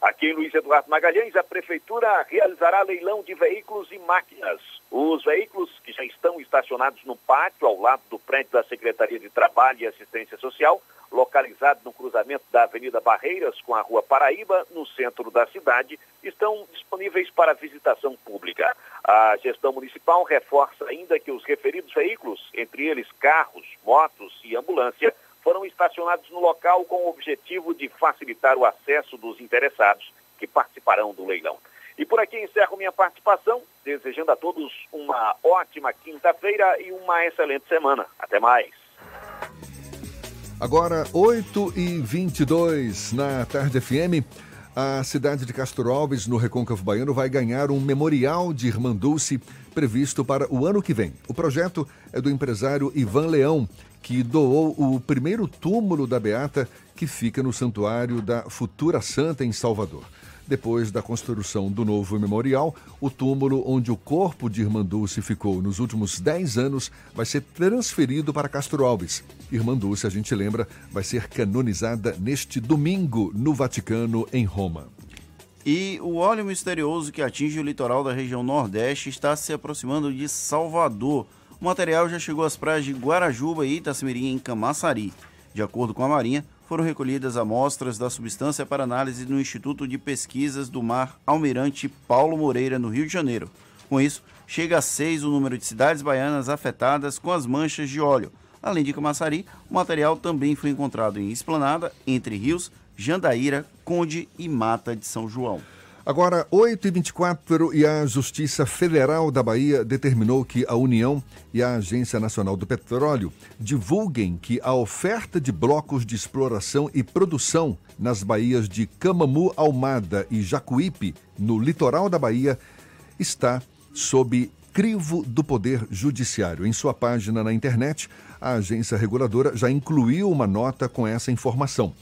Aqui em Luiz Eduardo Magalhães, a Prefeitura realizará leilão de veículos e máquinas. Os veículos que já estão estacionados no pátio, ao lado do prédio da Secretaria de Trabalho e Assistência Social, localizado no cruzamento da Avenida Barreiras com a Rua Paraíba, no centro da cidade, estão disponíveis para visitação pública. A gestão municipal reforça ainda que os referidos veículos, entre eles carros, motos e ambulância, foram estacionados no local com o objetivo de facilitar o acesso dos interessados que participarão do leilão. E por aqui encerro minha participação, desejando a todos uma ótima quinta-feira e uma excelente semana. Até mais. Agora, 8 e 22 na Tarde FM. A cidade de Castro Alves, no Recôncavo Baiano, vai ganhar um memorial de Irmã Dulce previsto para o ano que vem. O projeto é do empresário Ivan Leão, que doou o primeiro túmulo da Beata, que fica no Santuário da Futura Santa, em Salvador. Depois da construção do novo memorial, o túmulo onde o corpo de Irmã Dulce ficou nos últimos 10 anos vai ser transferido para Castro Alves. Irmã Dulce, a gente lembra, vai ser canonizada neste domingo no Vaticano, em Roma. E o óleo misterioso que atinge o litoral da região Nordeste está se aproximando de Salvador. O material já chegou às praias de Guarajuba e Itacimirim, em Camaçari. De acordo com a Marinha, foram recolhidas amostras da substância para análise no Instituto de Pesquisas do Mar Almirante Paulo Moreira, no Rio de Janeiro. Com isso, chega a seis o número de cidades baianas afetadas com as manchas de óleo. Além de Camaçari, o material também foi encontrado em Esplanada, Entre Rios, Jandaíra, Conde e Mata de São João. Agora, 8h24 e a Justiça Federal da Bahia determinou que a União e a Agência Nacional do Petróleo divulguem que a oferta de blocos de exploração e produção nas baías de Camamu, Almada e Jacuípe, no litoral da Bahia, está sob crivo do Poder Judiciário. Em sua página na internet, a agência reguladora já incluiu uma nota com essa informação.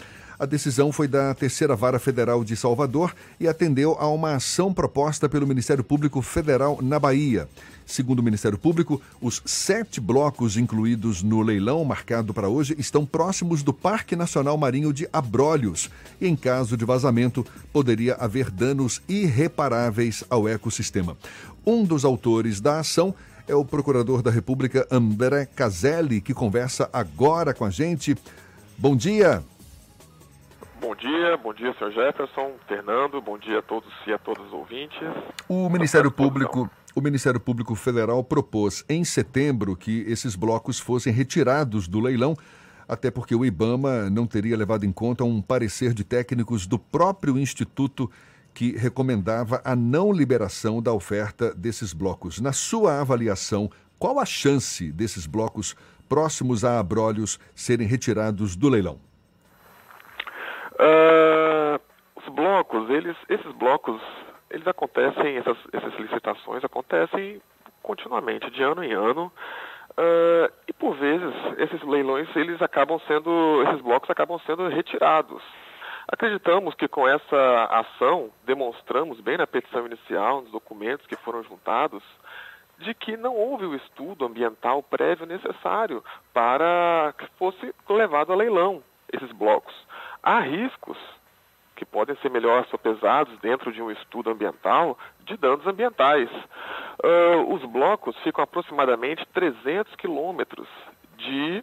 A decisão foi da Terceira Vara Federal de Salvador e atendeu a uma ação proposta pelo Ministério Público Federal na Bahia. Segundo o Ministério Público, os sete blocos incluídos no leilão marcado para hoje estão próximos do Parque Nacional Marinho de Abrolhos e, em caso de vazamento, poderia haver danos irreparáveis ao ecossistema. Um dos autores da ação é o Procurador da República André Caselli, que conversa agora com a gente. Bom dia. Bom dia, bom dia, senhor Jefferson, Fernando, bom dia a todos e a todos os ouvintes. O Ministério Público, o Ministério Público Federal propôs em setembro que esses blocos fossem retirados do leilão, até porque o IBAMA não teria levado em conta um parecer de técnicos do próprio instituto que recomendava a não liberação da oferta desses blocos. Na sua avaliação, qual a chance desses blocos próximos a Abrolhos serem retirados do leilão? Uh, os blocos, eles, esses blocos, eles acontecem, essas, essas licitações acontecem continuamente, de ano em ano. Uh, e por vezes esses leilões eles acabam sendo, esses blocos acabam sendo retirados. Acreditamos que com essa ação demonstramos bem na petição inicial, nos documentos que foram juntados, de que não houve o estudo ambiental prévio necessário para que fosse levado a leilão esses blocos. Há riscos que podem ser melhor sopesados dentro de um estudo ambiental de danos ambientais. Uh, os blocos ficam aproximadamente 300 quilômetros de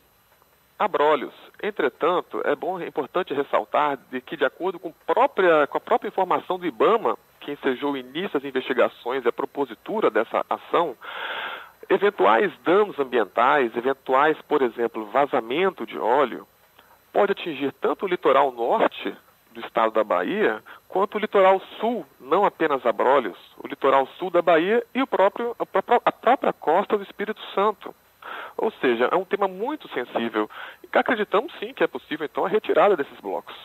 abrolhos. Entretanto, é bom, é importante ressaltar de que, de acordo com, própria, com a própria informação do IBAMA, que ensejou o início das investigações e a propositura dessa ação, eventuais danos ambientais, eventuais, por exemplo, vazamento de óleo, pode atingir tanto o litoral norte do estado da Bahia, quanto o litoral sul, não apenas Abrolhos, o litoral sul da Bahia e o próprio, a própria costa do Espírito Santo. Ou seja, é um tema muito sensível. E acreditamos sim que é possível, então, a retirada desses blocos.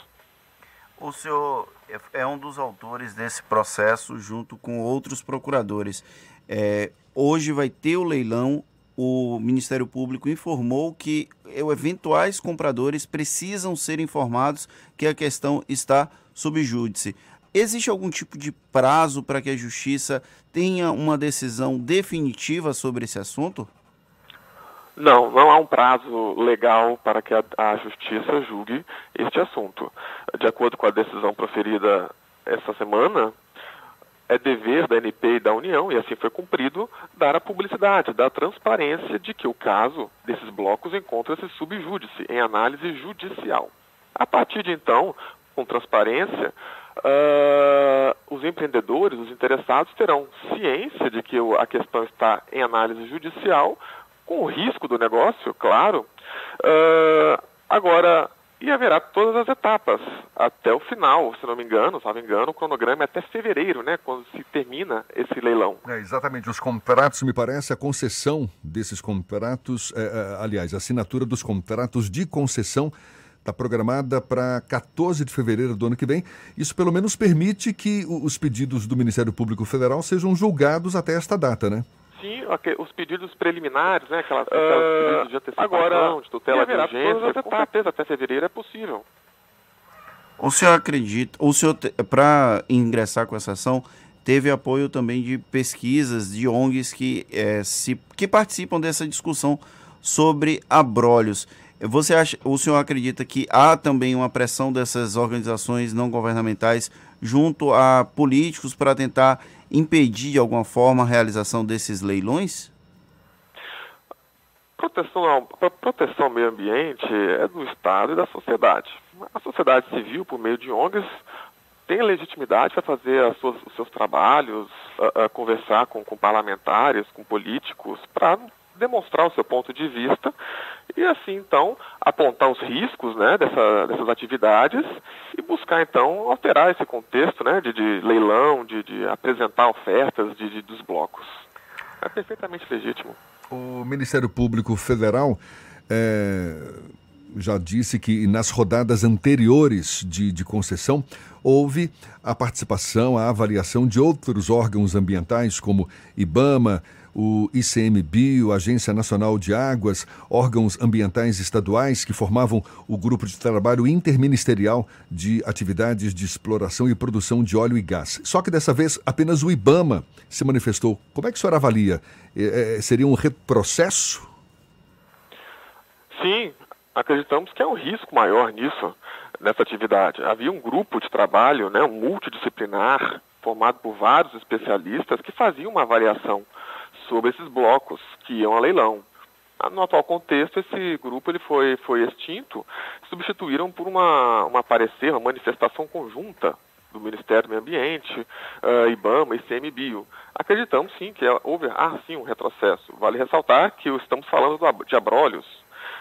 O senhor é um dos autores desse processo, junto com outros procuradores. É, hoje vai ter o leilão o Ministério Público informou que eventuais compradores precisam ser informados que a questão está sob júdice. Existe algum tipo de prazo para que a Justiça tenha uma decisão definitiva sobre esse assunto? Não, não há um prazo legal para que a, a Justiça julgue este assunto. De acordo com a decisão proferida essa semana, é dever da NP e da União, e assim foi cumprido, dar a publicidade, dar a transparência de que o caso desses blocos encontra-se subjúdice, em análise judicial. A partir de então, com transparência, uh, os empreendedores, os interessados, terão ciência de que a questão está em análise judicial, com o risco do negócio, claro. Uh, agora, e haverá todas as etapas até o final, se não me engano, se não me engano, o cronograma é até fevereiro, né, quando se termina esse leilão. É, exatamente, os contratos, me parece, a concessão desses contratos, é, é, aliás, a assinatura dos contratos de concessão está programada para 14 de fevereiro do ano que vem. Isso pelo menos permite que os pedidos do Ministério Público Federal sejam julgados até esta data, né? Sim, os pedidos preliminares, né, aquelas, aquelas uh, pedidos de antecipação, agora, de tutela de urgência, com certeza até fevereiro é possível. O senhor acredita, o senhor, para ingressar com essa ação, teve apoio também de pesquisas de ONGs que, é, se, que participam dessa discussão sobre abrolhos. Você acha, o senhor acredita que há também uma pressão dessas organizações não governamentais junto a políticos para tentar impedir de alguma forma a realização desses leilões? Proteção, proteção ao meio ambiente é do Estado e da sociedade. A sociedade civil, por meio de ONGs, tem legitimidade para fazer suas, os seus trabalhos, uh, uh, conversar com, com parlamentares, com políticos, para demonstrar o seu ponto de vista e assim então apontar os riscos né, dessa, dessas atividades e buscar então alterar esse contexto né, de, de leilão, de, de, apresentar ofertas de, de, dos blocos. É perfeitamente legítimo. O Ministério Público Federal é, já disse que nas rodadas anteriores de, de concessão houve a participação, a avaliação de outros órgãos ambientais, como IBAMA, o ICMBio, Agência Nacional de Águas, órgãos ambientais estaduais que formavam o grupo de trabalho interministerial de atividades de exploração e produção de óleo e gás. Só que dessa vez apenas o IBAMA se manifestou. Como é que o senhor avalia? É, é, seria um retrocesso? Sim, acreditamos que é um risco maior nisso, nessa atividade. Havia um grupo de trabalho, né, um multidisciplinar, formado por vários especialistas que faziam uma avaliação sobre esses blocos que iam a leilão. Ah, no atual contexto, esse grupo ele foi, foi extinto, substituíram por uma, uma parecer, uma manifestação conjunta do Ministério do Meio Ambiente, uh, IBAMA e CMBio. Acreditamos sim que houve ah, sim, um retrocesso. Vale ressaltar que estamos falando de Abrolhos,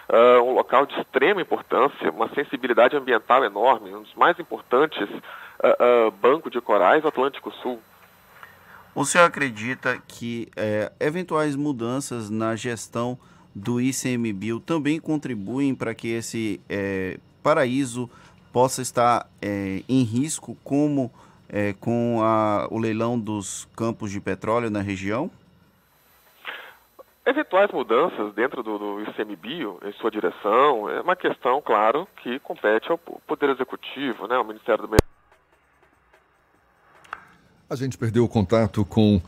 uh, um local de extrema importância, uma sensibilidade ambiental enorme, um dos mais importantes uh, bancos de corais do Atlântico Sul. O senhor acredita que é, eventuais mudanças na gestão do ICMBio também contribuem para que esse é, paraíso possa estar é, em risco, como é, com a, o leilão dos campos de petróleo na região? Eventuais mudanças dentro do, do ICMBio, em sua direção, é uma questão, claro, que compete ao Poder Executivo, né, ao Ministério do Meio a gente perdeu o contato com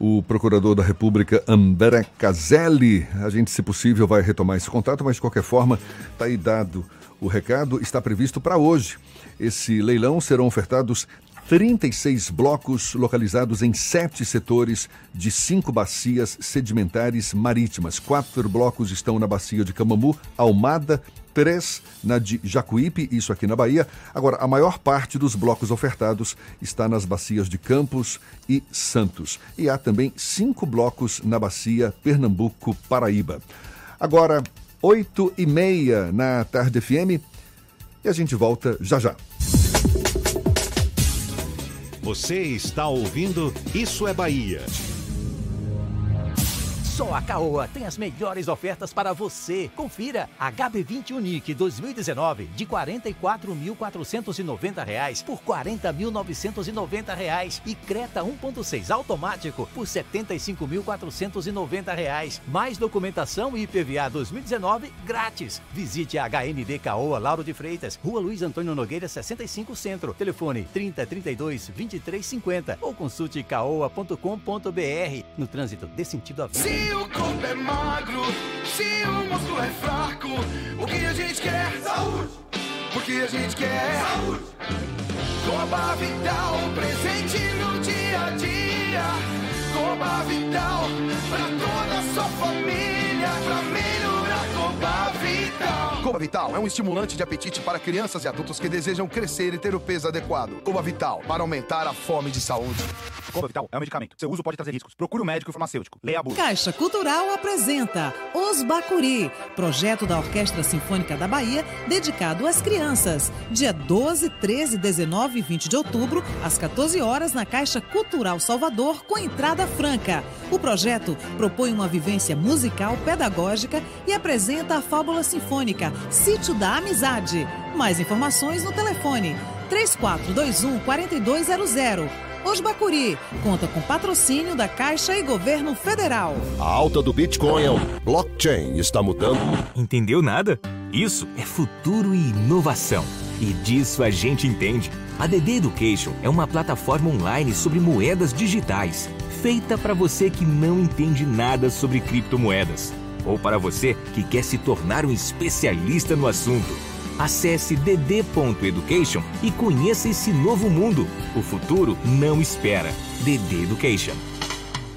o procurador da República, André Caselli. A gente, se possível, vai retomar esse contato, mas de qualquer forma, está aí dado o recado. Está previsto para hoje. Esse leilão serão ofertados 36 blocos localizados em sete setores de cinco bacias sedimentares marítimas. Quatro blocos estão na bacia de Camamu, Almada, três na de Jacuípe, isso aqui na Bahia. Agora, a maior parte dos blocos ofertados está nas bacias de Campos e Santos. E há também cinco blocos na bacia Pernambuco-Paraíba. Agora, oito e meia na Tarde FM e a gente volta já já. Você está ouvindo Isso é Bahia. Só a Caoa tem as melhores ofertas para você. Confira HB20 Unique 2019 de R$ 44.490 por R$ 40.990 e Creta 1.6 automático por R$ 75.490. Mais documentação e IPVA 2019 grátis. Visite a HND Caoa Lauro de Freitas, Rua Luiz Antônio Nogueira 65 Centro. Telefone 3032 2350 ou consulte caoa.com.br. No trânsito dê sentido à vida. Se o corpo é magro, se o músculo é fraco, o que a gente quer? Saúde! O que a gente quer? Saúde! Coba Vital, presente no dia a dia. Coba Vital, pra toda a sua família, pra melhorar Coba Vital. Coba Vital é um estimulante de apetite para crianças e adultos que desejam crescer e ter o peso adequado. Coba Vital, para aumentar a fome de saúde. Coba Vital é um medicamento. Seu uso pode trazer riscos. Procure o um médico e farmacêutico. Leia a bula. Caixa Cultural apresenta Os Bacuri, projeto da Orquestra Sinfônica da Bahia dedicado às crianças. Dia 12, 13, 19 e 20 de outubro, às 14 horas, na Caixa Cultural Salvador, com entrada franca. O projeto propõe uma vivência musical pedagógica e apresenta a fábula sinfônica Sítio da Amizade. Mais informações no telefone 3421 4200 Osbacuri conta com patrocínio da Caixa e Governo Federal. A alta do Bitcoin é um blockchain está mudando. Entendeu nada? Isso é futuro e inovação. E disso a gente entende. A DD Education é uma plataforma online sobre moedas digitais, feita para você que não entende nada sobre criptomoedas, ou para você que quer se tornar um especialista no assunto. Acesse dd.education e conheça esse novo mundo. O futuro não espera. DD Education.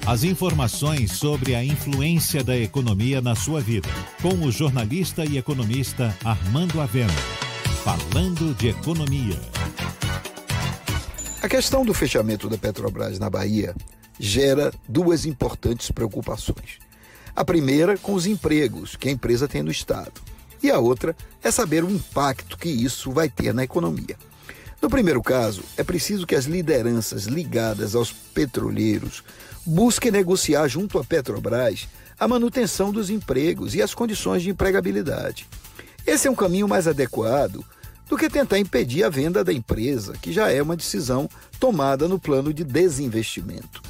As informações sobre a influência da economia na sua vida, com o jornalista e economista Armando Avena. Falando de economia. A questão do fechamento da Petrobras na Bahia gera duas importantes preocupações. A primeira com os empregos que a empresa tem no Estado, e a outra é saber o impacto que isso vai ter na economia. No primeiro caso, é preciso que as lideranças ligadas aos petroleiros busquem negociar junto à Petrobras a manutenção dos empregos e as condições de empregabilidade. Esse é um caminho mais adequado do que tentar impedir a venda da empresa, que já é uma decisão tomada no plano de desinvestimento.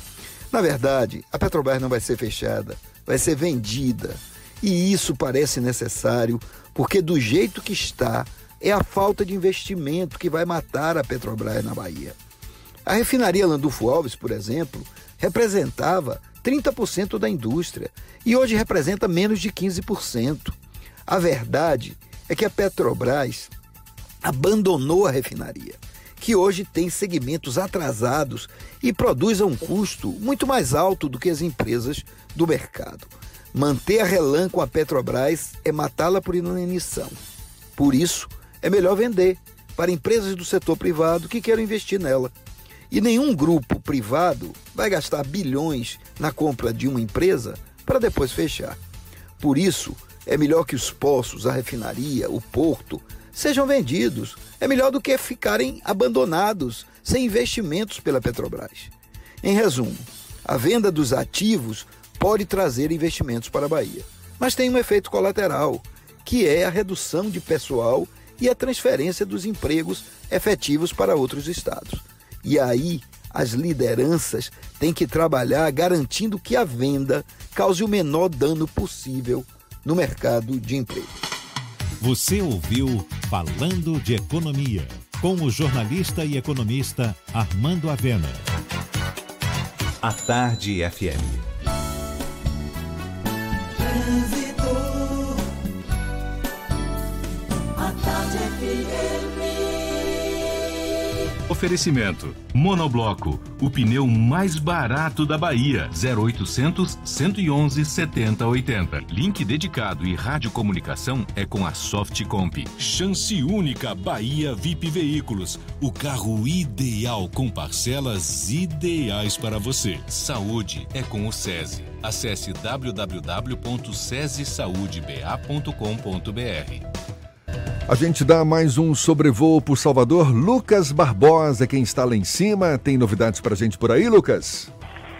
Na verdade, a Petrobras não vai ser fechada, vai ser vendida. E isso parece necessário porque, do jeito que está, é a falta de investimento que vai matar a Petrobras na Bahia. A refinaria Landulfo Alves, por exemplo, representava 30% da indústria e hoje representa menos de 15%. A verdade é que a Petrobras abandonou a refinaria, que hoje tem segmentos atrasados e produz a um custo muito mais alto do que as empresas do mercado. Manter a relã com a Petrobras é matá-la por inanição. Por isso, é melhor vender para empresas do setor privado que queiram investir nela. E nenhum grupo privado vai gastar bilhões na compra de uma empresa para depois fechar. Por isso, é melhor que os poços, a refinaria, o porto sejam vendidos. É melhor do que ficarem abandonados sem investimentos pela Petrobras. Em resumo, a venda dos ativos pode trazer investimentos para a Bahia, mas tem um efeito colateral, que é a redução de pessoal e a transferência dos empregos efetivos para outros estados. E aí, as lideranças têm que trabalhar garantindo que a venda cause o menor dano possível no mercado de emprego. Você ouviu Falando de Economia, com o jornalista e economista Armando Avena. A Tarde FM. love Oferecimento: Monobloco, o pneu mais barato da Bahia. 0800 111 7080. Link dedicado e radiocomunicação é com a Softcomp. Chance única Bahia VIP Veículos. O carro ideal com parcelas ideais para você. Saúde é com o SESI. Acesse www.cesesaudeba.com.br. A gente dá mais um sobrevoo por Salvador. Lucas Barbosa, quem está lá em cima. Tem novidades para a gente por aí, Lucas?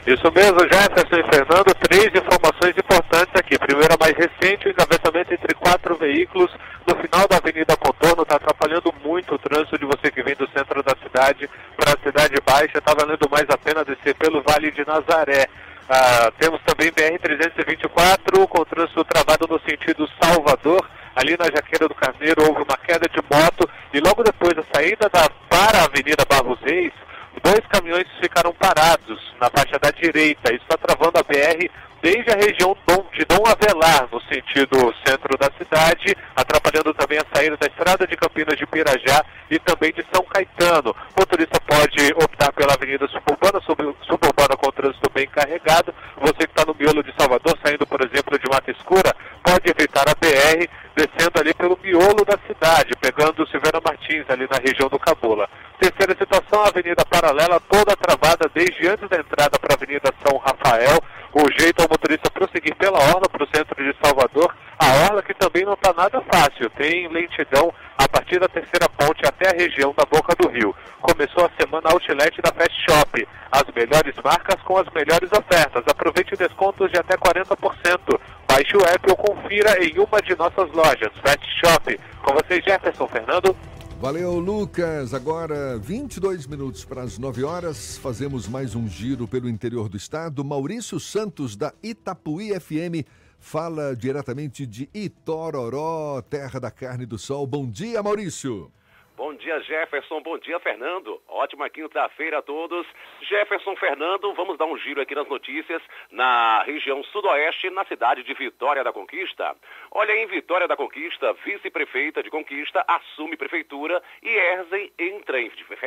Isso mesmo, Jefferson e Fernando, três informações importantes aqui. Primeira, mais recente, o engavetamento entre quatro veículos no final da Avenida Contorno está atrapalhando muito o trânsito de você que vem do centro da cidade para a Cidade Baixa. Está valendo mais a pena descer pelo Vale de Nazaré. Ah, temos também BR-324 com trânsito travado no sentido Salvador ali na Jaqueira do Carneiro houve uma queda de moto e logo depois da saída da, para a Avenida Barros Reis, dois caminhões ficaram parados na faixa da direita. Isso está travando a BR desde a região de Dom Avelar, no sentido centro da cidade, atrapalhando também a saída da estrada de Campinas de Pirajá e também de São Caetano. O motorista pode optar pela Avenida Suburbana, suburbana com trânsito bem carregado. Você que está no miolo de Salvador, saindo, por exemplo, de Mata Escura, pode evitar a BR descendo ali pelo miolo da cidade, pegando Silveira Martins ali na região do Cabula. Terceira situação, a Avenida Paralela toda travada desde antes da entrada para a Avenida São Rafael. O jeito é o motorista prosseguir pela Orla para o centro de Salvador. A Orla que também não está nada fácil, tem lentidão a partir da terceira ponte até a região da Boca do Rio. Começou a semana Outlet da Fast Shop. As melhores marcas com as melhores ofertas. Aproveite descontos de até 40%. Baixe o app ou confira em uma de nossas lojas. Fast Shop. Com vocês, Jefferson Fernando. Valeu, Lucas. Agora, 22 minutos para as 9 horas, fazemos mais um giro pelo interior do estado. Maurício Santos, da Itapuí FM, fala diretamente de Itororó, terra da carne do sol. Bom dia, Maurício. Bom dia, Jefferson. Bom dia, Fernando. Ótima quinta-feira a todos. Jefferson, Fernando, vamos dar um giro aqui nas notícias na região sudoeste, na cidade de Vitória da Conquista. Olha, em Vitória da Conquista, vice-prefeita de Conquista assume prefeitura e Erzen entra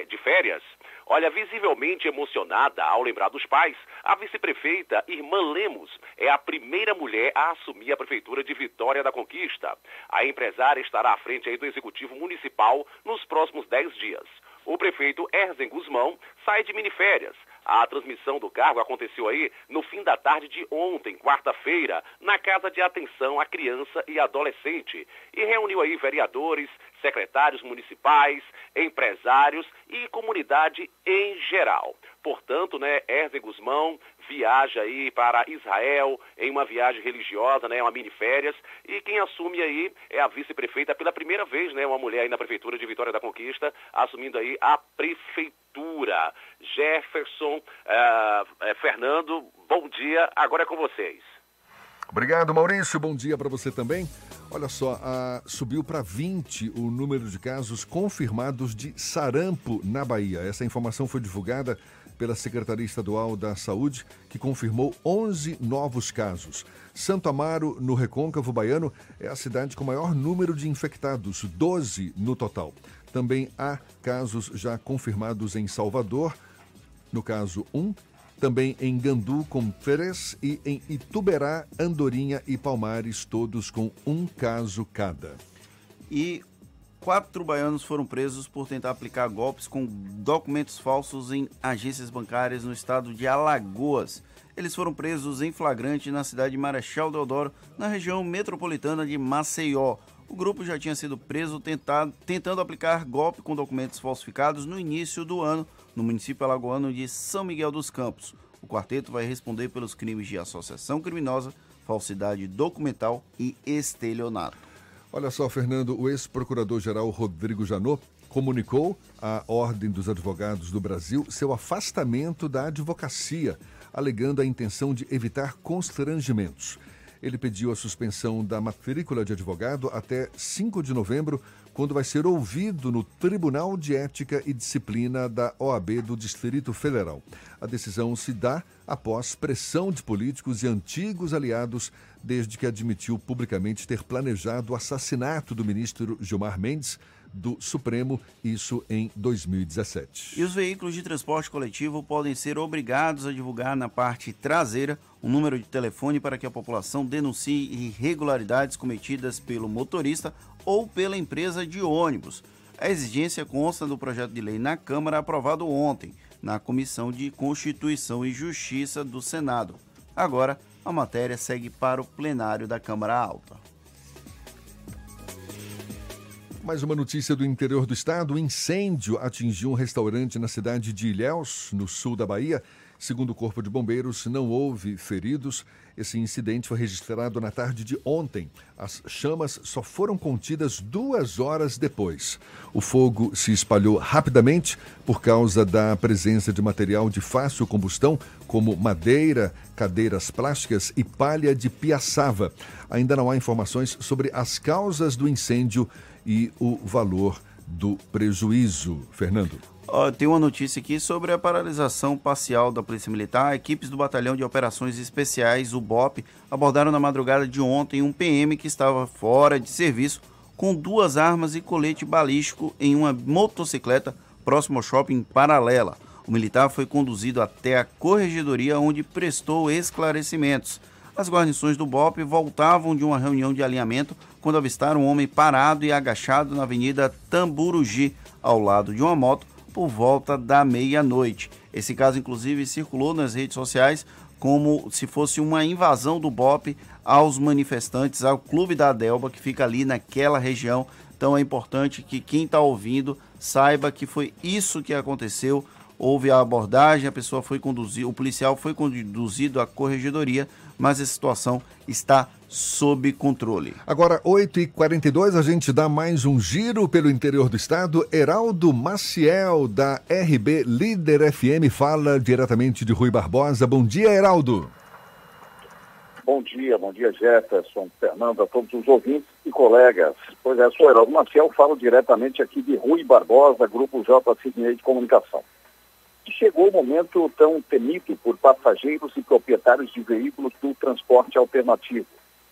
de férias. Olha, visivelmente emocionada ao lembrar dos pais, a vice-prefeita Irmã Lemos é a primeira mulher a assumir a prefeitura de Vitória da Conquista. A empresária estará à frente do executivo municipal nos próximos 10 dias. O prefeito Erzen Guzmão sai de miniférias. A transmissão do cargo aconteceu aí no fim da tarde de ontem, quarta-feira, na Casa de Atenção à Criança e Adolescente, e reuniu aí vereadores, secretários municipais, empresários e comunidade em geral. Portanto, né, Erze Guzmão viaja aí para Israel em uma viagem religiosa, né, uma mini férias, e quem assume aí é a vice-prefeita pela primeira vez, né, uma mulher aí na prefeitura de Vitória da Conquista, assumindo aí a prefeitura. Jefferson, uh, Fernando, bom dia, agora é com vocês. Obrigado, Maurício. Bom dia para você também. Olha só, subiu para 20 o número de casos confirmados de sarampo na Bahia. Essa informação foi divulgada pela Secretaria Estadual da Saúde, que confirmou 11 novos casos. Santo Amaro, no Recôncavo Baiano, é a cidade com maior número de infectados, 12 no total. Também há casos já confirmados em Salvador, no caso 1, também em Gandu com três e em Ituberá, Andorinha e Palmares, todos com um caso cada. E quatro baianos foram presos por tentar aplicar golpes com documentos falsos em agências bancárias no estado de Alagoas. Eles foram presos em flagrante na cidade de Marechal Deodoro, na região metropolitana de Maceió. O grupo já tinha sido preso tentado, tentando aplicar golpe com documentos falsificados no início do ano no município alagoano de São Miguel dos Campos. O quarteto vai responder pelos crimes de associação criminosa, falsidade documental e estelionato. Olha só, Fernando, o ex-procurador-geral Rodrigo Janot comunicou à Ordem dos Advogados do Brasil seu afastamento da advocacia, alegando a intenção de evitar constrangimentos. Ele pediu a suspensão da matrícula de advogado até 5 de novembro quando vai ser ouvido no Tribunal de Ética e Disciplina da OAB do Distrito Federal. A decisão se dá após pressão de políticos e antigos aliados, desde que admitiu publicamente ter planejado o assassinato do ministro Gilmar Mendes do Supremo, isso em 2017. E os veículos de transporte coletivo podem ser obrigados a divulgar na parte traseira um número de telefone para que a população denuncie irregularidades cometidas pelo motorista ou pela empresa de ônibus. A exigência consta do projeto de lei na Câmara aprovado ontem, na Comissão de Constituição e Justiça do Senado. Agora, a matéria segue para o plenário da Câmara Alta. Mais uma notícia do interior do estado: o incêndio atingiu um restaurante na cidade de Ilhéus, no sul da Bahia. Segundo o Corpo de Bombeiros, não houve feridos. Esse incidente foi registrado na tarde de ontem. As chamas só foram contidas duas horas depois. O fogo se espalhou rapidamente por causa da presença de material de fácil combustão, como madeira, cadeiras plásticas e palha de piaçava. Ainda não há informações sobre as causas do incêndio e o valor do prejuízo. Fernando. Tem uma notícia aqui sobre a paralisação parcial da Polícia Militar. Equipes do Batalhão de Operações Especiais, o BOP, abordaram na madrugada de ontem um PM que estava fora de serviço com duas armas e colete balístico em uma motocicleta próximo ao shopping Paralela. O militar foi conduzido até a corregedoria onde prestou esclarecimentos. As guarnições do BOP voltavam de uma reunião de alinhamento quando avistaram um homem parado e agachado na Avenida Tamburugi, ao lado de uma moto, por volta da meia-noite. Esse caso, inclusive, circulou nas redes sociais como se fosse uma invasão do BOP aos manifestantes, ao Clube da Delba, que fica ali naquela região. Então é importante que quem está ouvindo saiba que foi isso que aconteceu. Houve a abordagem, a pessoa foi conduzida, o policial foi conduzido à corregedoria, mas a situação está sob controle. Agora, 8h42, a gente dá mais um giro pelo interior do estado. Heraldo Maciel, da RB Líder FM, fala diretamente de Rui Barbosa. Bom dia, Heraldo. Bom dia, bom dia, Jefferson, Fernando, a todos os ouvintes e colegas. Pois é, sou Heraldo Maciel, falo diretamente aqui de Rui Barbosa, Grupo J. Sidney de Comunicação. Chegou o momento tão temido por passageiros e proprietários de veículos do transporte alternativo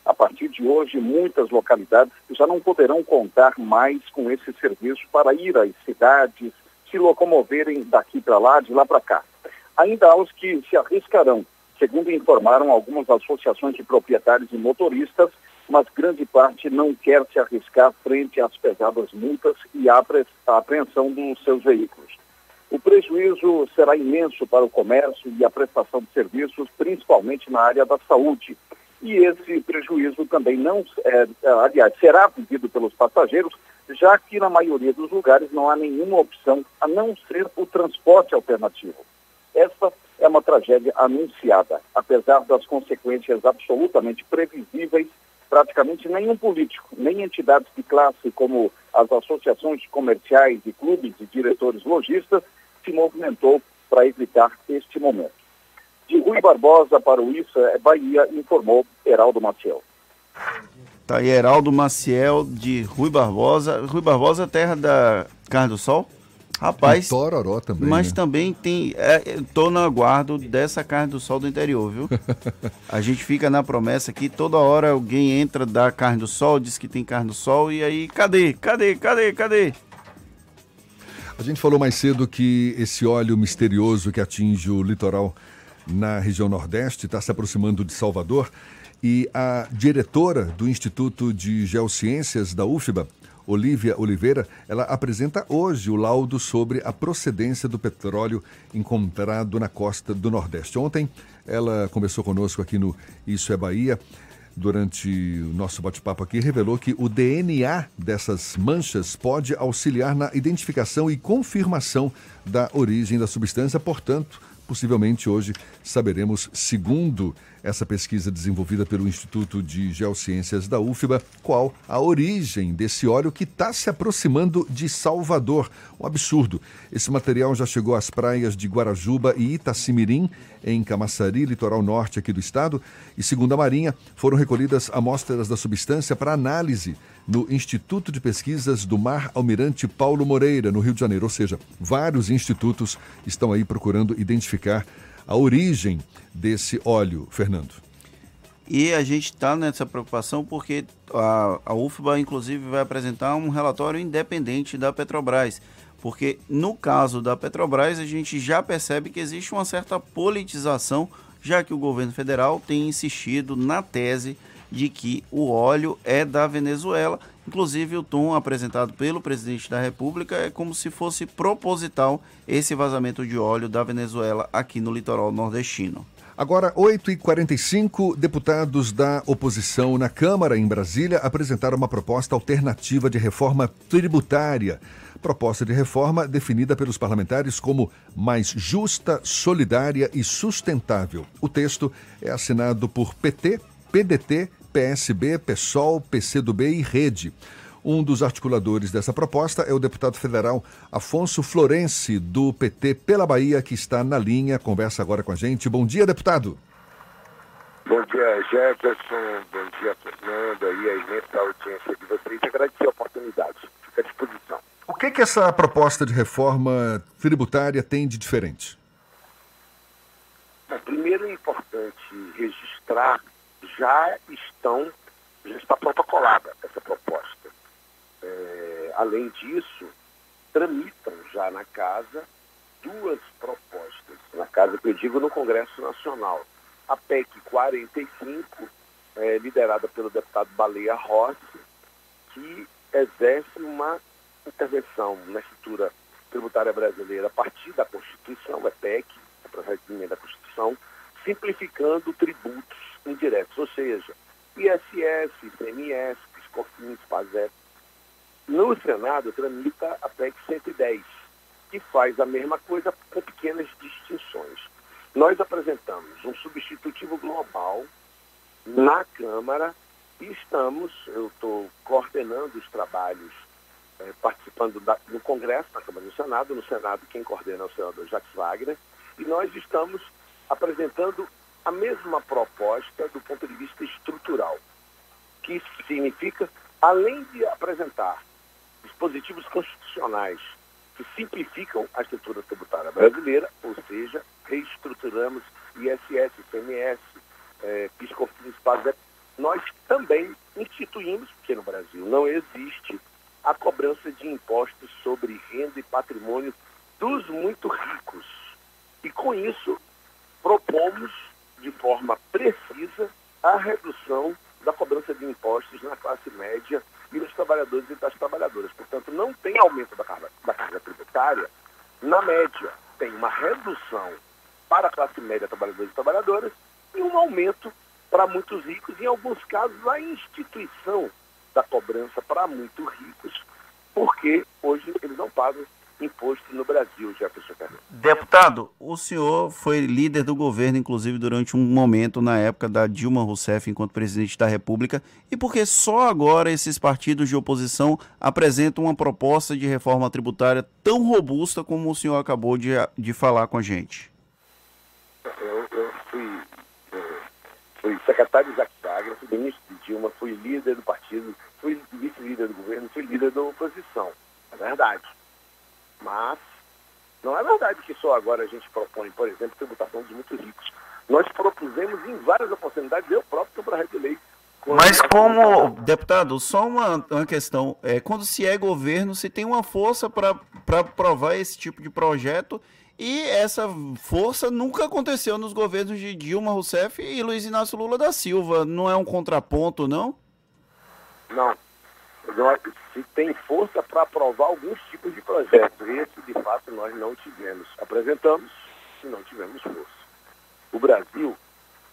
a partir de hoje, muitas localidades já não poderão contar mais com esse serviço para ir às cidades, se locomoverem daqui para lá, de lá para cá. Ainda há os que se arriscarão, segundo informaram algumas associações de proprietários e motoristas, mas grande parte não quer se arriscar frente às pesadas multas e à apreensão dos seus veículos. O prejuízo será imenso para o comércio e a prestação de serviços, principalmente na área da saúde. E esse prejuízo também não, é, aliás, será vivido pelos passageiros, já que na maioria dos lugares não há nenhuma opção a não ser o transporte alternativo. Essa é uma tragédia anunciada, apesar das consequências absolutamente previsíveis praticamente nenhum político, nem entidades de classe como as associações comerciais e clubes de diretores lojistas se movimentou para evitar este momento. De Rui Barbosa para o Isso é Bahia, informou Heraldo Maciel. Tá aí, Heraldo Maciel de Rui Barbosa. Rui Barbosa, terra da Carne do Sol? Rapaz. E Tororó também. Mas né? também tem. É, tô no aguardo dessa carne do sol do interior, viu? a gente fica na promessa que toda hora alguém entra da carne do sol, diz que tem carne do sol, e aí, cadê? Cadê? Cadê? Cadê? A gente falou mais cedo que esse óleo misterioso que atinge o litoral na região Nordeste está se aproximando de Salvador. E a diretora do Instituto de Geociências da UFBA, Olivia Oliveira, ela apresenta hoje o laudo sobre a procedência do petróleo encontrado na costa do Nordeste. Ontem ela conversou conosco aqui no Isso é Bahia. Durante o nosso bate-papo aqui, revelou que o DNA dessas manchas pode auxiliar na identificação e confirmação da origem da substância, portanto, possivelmente hoje saberemos, segundo essa pesquisa desenvolvida pelo Instituto de Geociências da UFBA, qual a origem desse óleo que está se aproximando de Salvador. Um absurdo. Esse material já chegou às praias de Guarajuba e Itacimirim, em Camaçari, litoral norte aqui do estado, e segundo a Marinha, foram recolhidas amostras da substância para análise no Instituto de Pesquisas do Mar Almirante Paulo Moreira, no Rio de Janeiro. Ou seja, vários institutos estão aí procurando identificar a origem desse óleo, Fernando. E a gente está nessa preocupação porque a, a UFBA, inclusive, vai apresentar um relatório independente da Petrobras. Porque no caso da Petrobras, a gente já percebe que existe uma certa politização, já que o governo federal tem insistido na tese de que o óleo é da Venezuela. Inclusive, o tom apresentado pelo presidente da República é como se fosse proposital esse vazamento de óleo da Venezuela aqui no litoral nordestino. Agora, 8h45, deputados da oposição na Câmara, em Brasília, apresentaram uma proposta alternativa de reforma tributária. Proposta de reforma definida pelos parlamentares como mais justa, solidária e sustentável. O texto é assinado por PT, PDT, PSB, PSOL, PCdoB e Rede. Um dos articuladores dessa proposta é o deputado federal Afonso Florense, do PT pela Bahia, que está na linha, conversa agora com a gente. Bom dia, deputado. Bom dia, Jefferson. Bom dia, Fernanda e a imensa audiência de vocês. Agradecer a oportunidade. Fica à disposição. O que, que essa proposta de reforma tributária tem de diferente? Bom, primeiro é importante registrar já estão, já está protocolada essa proposta. É, além disso, tramitam já na casa duas propostas, na casa que eu digo no Congresso Nacional. A PEC 45, é, liderada pelo deputado Baleia Rossi, que exerce uma intervenção na estrutura tributária brasileira a partir da Constituição, é PEC, é projeto de emenda da Constituição, simplificando tributos indiretos, ou seja, ISS, ICMS, PISCOFINS, PASEP. No Senado tramita a PEC 110, que faz a mesma coisa com pequenas distinções. Nós apresentamos um substitutivo global na Câmara e estamos, eu estou coordenando os trabalhos, eh, participando da, no Congresso, na Câmara no Senado. No Senado, quem coordena é o senador Jacques Wagner. E nós estamos apresentando a mesma proposta do ponto de vista estrutural, que significa, além de apresentar dispositivos constitucionais que simplificam a estrutura tributária brasileira, ou seja, reestruturamos ISS, ICMS, eh, PIS/COFINS, PASEP, nós também instituímos, porque no Brasil não existe, a cobrança de impostos sobre renda e patrimônio dos muito ricos. E com isso propomos de forma precisa a redução da cobrança de impostos na classe média e nos trabalhadores e das trabalhadoras. Portanto, não tem aumento da carga, da carga tributária. Na média, tem uma redução para a classe média, trabalhadores e trabalhadoras, e um aumento para muitos ricos, em alguns casos, a instituição da cobrança para muito ricos, porque hoje eles não pagam imposto no Brasil, Jefferson Carneiro. Deputado, o senhor foi líder do governo, inclusive, durante um momento na época da Dilma Rousseff, enquanto presidente da República, e porque só agora esses partidos de oposição apresentam uma proposta de reforma tributária tão robusta como o senhor acabou de, de falar com a gente? Eu, eu fui, eu fui secretário de Wagner, fui ministro de Dilma, fui líder do partido, fui vice-líder do governo, fui líder da oposição. É verdade. Mas não é verdade que só agora a gente propõe, por exemplo, tributação dos muito ricos. Nós propusemos em várias oportunidades, eu próprio para a lei. Mas como, deputado, só uma, uma questão. É, quando se é governo, se tem uma força para aprovar esse tipo de projeto e essa força nunca aconteceu nos governos de Dilma Rousseff e Luiz Inácio Lula da Silva. Não é um contraponto, não? Não. Se tem força para aprovar alguns tipos de projetos. Esse, de fato, nós não tivemos. Apresentamos e não tivemos força. O Brasil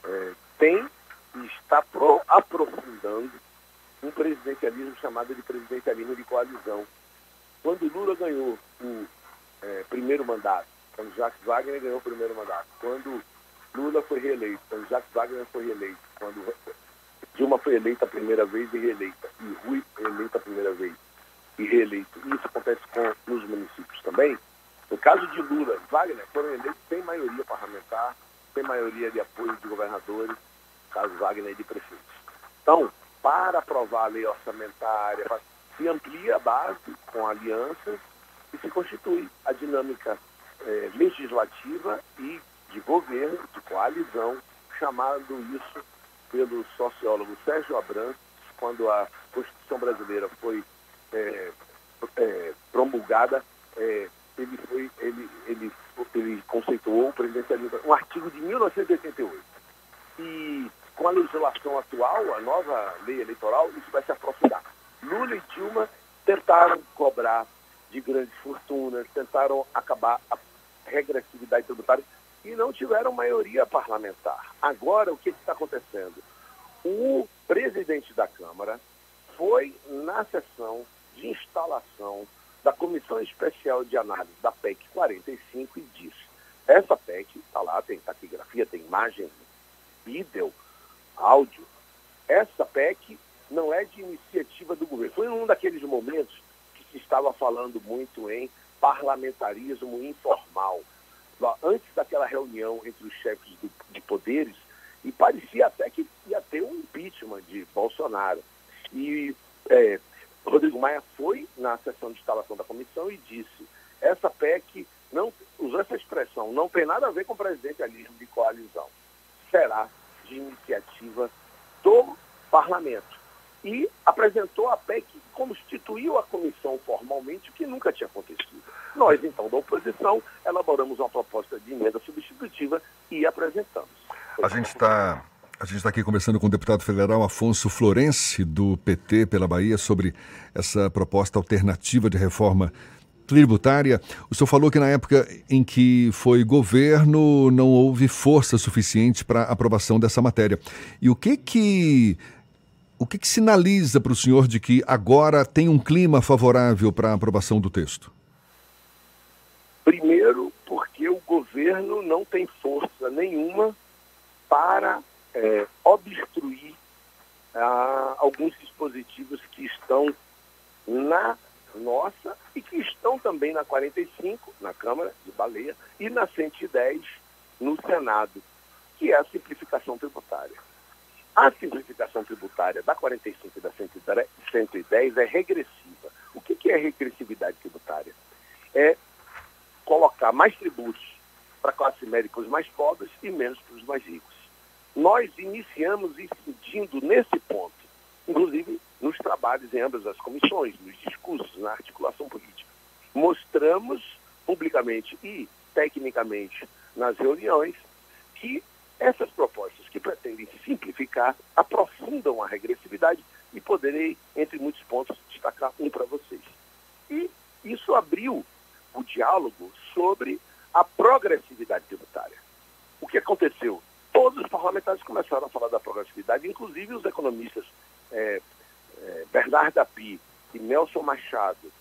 é, tem e está pro, aprofundando um presidencialismo chamado de presidencialismo de coalizão. Quando Lula ganhou o é, primeiro mandato, quando Jacques Wagner ganhou o primeiro mandato, quando Lula foi reeleito, quando Jacques Wagner foi reeleito, quando Dilma foi eleita a primeira vez e reeleita, e Rui foi eleita a primeira vez e reeleito. E isso acontece com, nos municípios também. No caso de Lula Wagner, foram eleitos sem maioria parlamentar, sem maioria de apoio de governadores, caso Wagner de prefeitos. Então, para aprovar a lei orçamentária, se amplia a base com alianças e se constitui a dinâmica é, legislativa e de governo, de coalizão, chamado isso pelo sociólogo Sérgio Abrantes, quando a Constituição brasileira foi é, é, promulgada, é, ele, foi, ele, ele, ele conceituou o presidencialismo, um artigo de 1988. E com a legislação atual, a nova lei eleitoral, isso vai se aprofundar. Lula e Dilma tentaram cobrar de grandes fortunas, tentaram acabar a regressividade tributária e não tiveram maioria parlamentar. Agora, o que está acontecendo? O presidente da Câmara foi na sessão de instalação da Comissão Especial de Análise da PEC 45 e disse: essa PEC, está lá, tem taquigrafia, tem imagem, vídeo, áudio. Essa PEC não é de iniciativa do governo. Foi um daqueles momentos que se estava falando muito em parlamentarismo informal antes daquela reunião entre os chefes do, de poderes, e parecia até que ia ter um impeachment de Bolsonaro. E é, Rodrigo Maia foi na sessão de instalação da comissão e disse: essa PEC não usou essa expressão, não tem nada a ver com presidencialismo de coalizão. Será de iniciativa do parlamento. E apresentou a PEC, constituiu a comissão formalmente, o que nunca tinha acontecido. Nós, então, da oposição, elaboramos uma proposta de emenda substitutiva e apresentamos. A gente está a gente está aqui conversando com o deputado federal Afonso Florense, do PT pela Bahia, sobre essa proposta alternativa de reforma tributária. O senhor falou que na época em que foi governo não houve força suficiente para aprovação dessa matéria. E o que que o que, que sinaliza para o senhor de que agora tem um clima favorável para a aprovação do texto? Primeiro, porque o governo não tem força nenhuma para é, obstruir ah, alguns dispositivos que estão na nossa e que estão também na 45, na Câmara de Baleia, e na 110, no Senado, que é a simplificação tributária. A simplificação tributária da 45 e da 110 é regressiva. O que é regressividade tributária? É colocar mais tributos para a classe média para os mais pobres e menos para os mais ricos. Nós iniciamos incidindo nesse ponto, inclusive nos trabalhos em ambas as comissões, nos discursos, na articulação política. Mostramos publicamente e tecnicamente nas reuniões que Essas propostas que pretendem simplificar aprofundam a regressividade e poderei, entre muitos pontos, destacar um para vocês. E isso abriu o diálogo sobre a progressividade tributária. O que aconteceu? Todos os parlamentares começaram a falar da progressividade, inclusive os economistas é, é, Bernardo Api e Nelson Machado,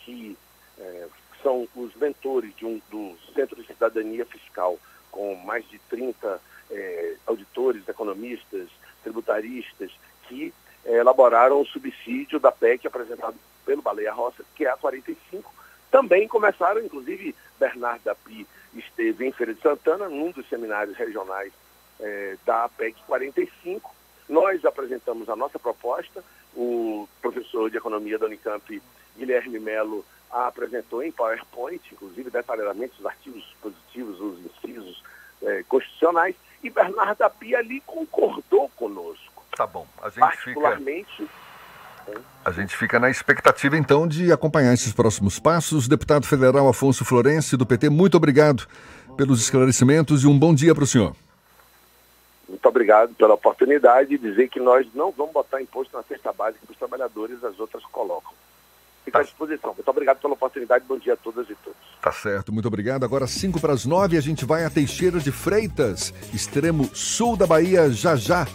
que é, são os mentores de um, do Centro de Cidadania Fiscal, com mais de 30 é, auditores, economistas, tributaristas, que é, elaboraram o subsídio da PEC apresentado pelo Baleia Roça, que é a 45. Também começaram, inclusive, Bernardo Api esteve em Feira de Santana, num dos seminários regionais é, da PEC 45. Nós apresentamos a nossa proposta, o professor de economia da Unicamp, Guilherme Melo, a apresentou em PowerPoint, inclusive detalhadamente os artigos positivos, os incisos é, constitucionais, e Bernardo Api ali concordou conosco. Tá bom, a gente particularmente, fica... A gente fica na expectativa, então, de acompanhar esses próximos passos. Deputado Federal Afonso Florense, do PT, muito obrigado pelos esclarecimentos e um bom dia para o senhor. Muito obrigado pela oportunidade de dizer que nós não vamos botar imposto na cesta básica que os trabalhadores, as outras colocam. Fica à disposição. Muito obrigado pela oportunidade. Bom dia a todas e todos. Tá certo, muito obrigado. Agora, 5 para as 9, a gente vai a Teixeira de Freitas, extremo sul da Bahia, já já.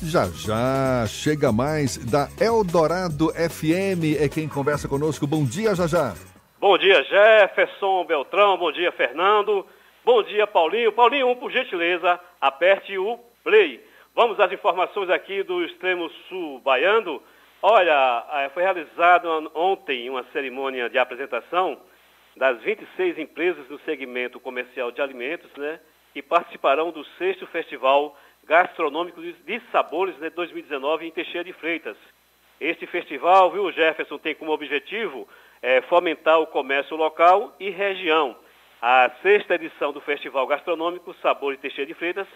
Já já chega mais da Eldorado FM, é quem conversa conosco. Bom dia, já já. Bom dia, Jefferson Beltrão. Bom dia, Fernando. Bom dia, Paulinho. Paulinho, por gentileza, aperte o play. Vamos às informações aqui do extremo sul baiano. Olha, eh, foi realizada ontem uma cerimônia de apresentação das 26 empresas do segmento comercial de alimentos, né, que participarão do sexto Festival Gastronômico de Sabores de 2019 em Teixeira de Freitas. Este festival, viu, Jefferson, tem como objetivo é, fomentar o comércio local e região. A sexta edição do Festival Gastronômico Sabores Teixeira de Freitas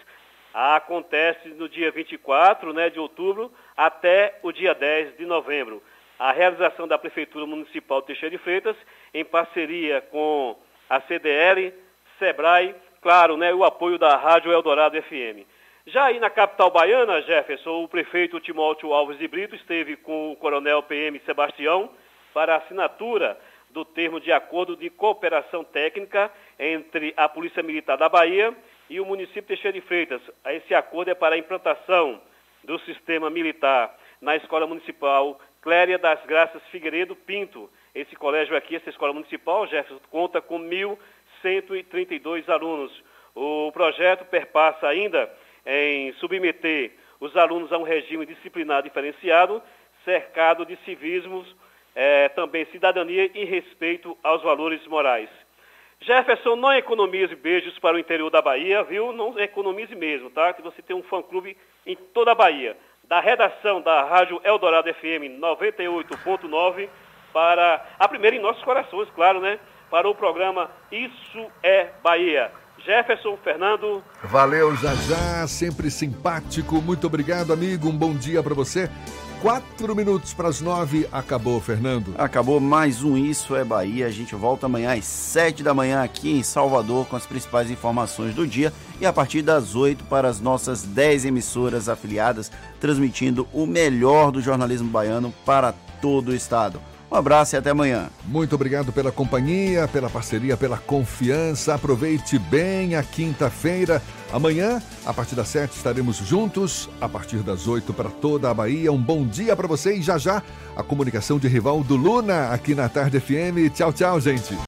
acontece no dia 24 né, de outubro até o dia 10 de novembro. A realização da Prefeitura Municipal de Teixeira de Freitas, em parceria com a CDL, SEBRAE, claro, né, o apoio da Rádio Eldorado FM. Já aí na capital baiana, Jefferson, o prefeito Timóteo Alves de Brito esteve com o coronel PM Sebastião para a assinatura do termo de acordo de cooperação técnica entre a Polícia Militar da Bahia e o município Teixeira de Freitas. Esse acordo é para a implantação do sistema militar na Escola Municipal Cléria das Graças Figueiredo Pinto. Esse colégio aqui, essa escola municipal, Jefferson, conta com 1.132 alunos. O projeto perpassa ainda em submeter os alunos a um regime disciplinar diferenciado, cercado de civismos, é, também cidadania e respeito aos valores morais. Jefferson, não economize beijos para o interior da Bahia, viu? Não economize mesmo, tá? Que você tem um fã-clube em toda a Bahia. Da redação da Rádio Eldorado FM 98.9 para a primeira em nossos corações, claro, né? Para o programa Isso é Bahia. Jefferson, Fernando. Valeu, Jajá, sempre simpático. Muito obrigado, amigo. Um bom dia para você. Quatro minutos para as nove. Acabou, Fernando. Acabou mais um Isso é Bahia. A gente volta amanhã às sete da manhã aqui em Salvador com as principais informações do dia e a partir das oito para as nossas dez emissoras afiliadas, transmitindo o melhor do jornalismo baiano para todo o estado. Um abraço e até amanhã. Muito obrigado pela companhia, pela parceria, pela confiança. Aproveite bem a quinta-feira. Amanhã, a partir das sete, estaremos juntos. A partir das oito, para toda a Bahia. Um bom dia para você e já já a comunicação de rival do Luna aqui na Tarde FM. Tchau, tchau, gente.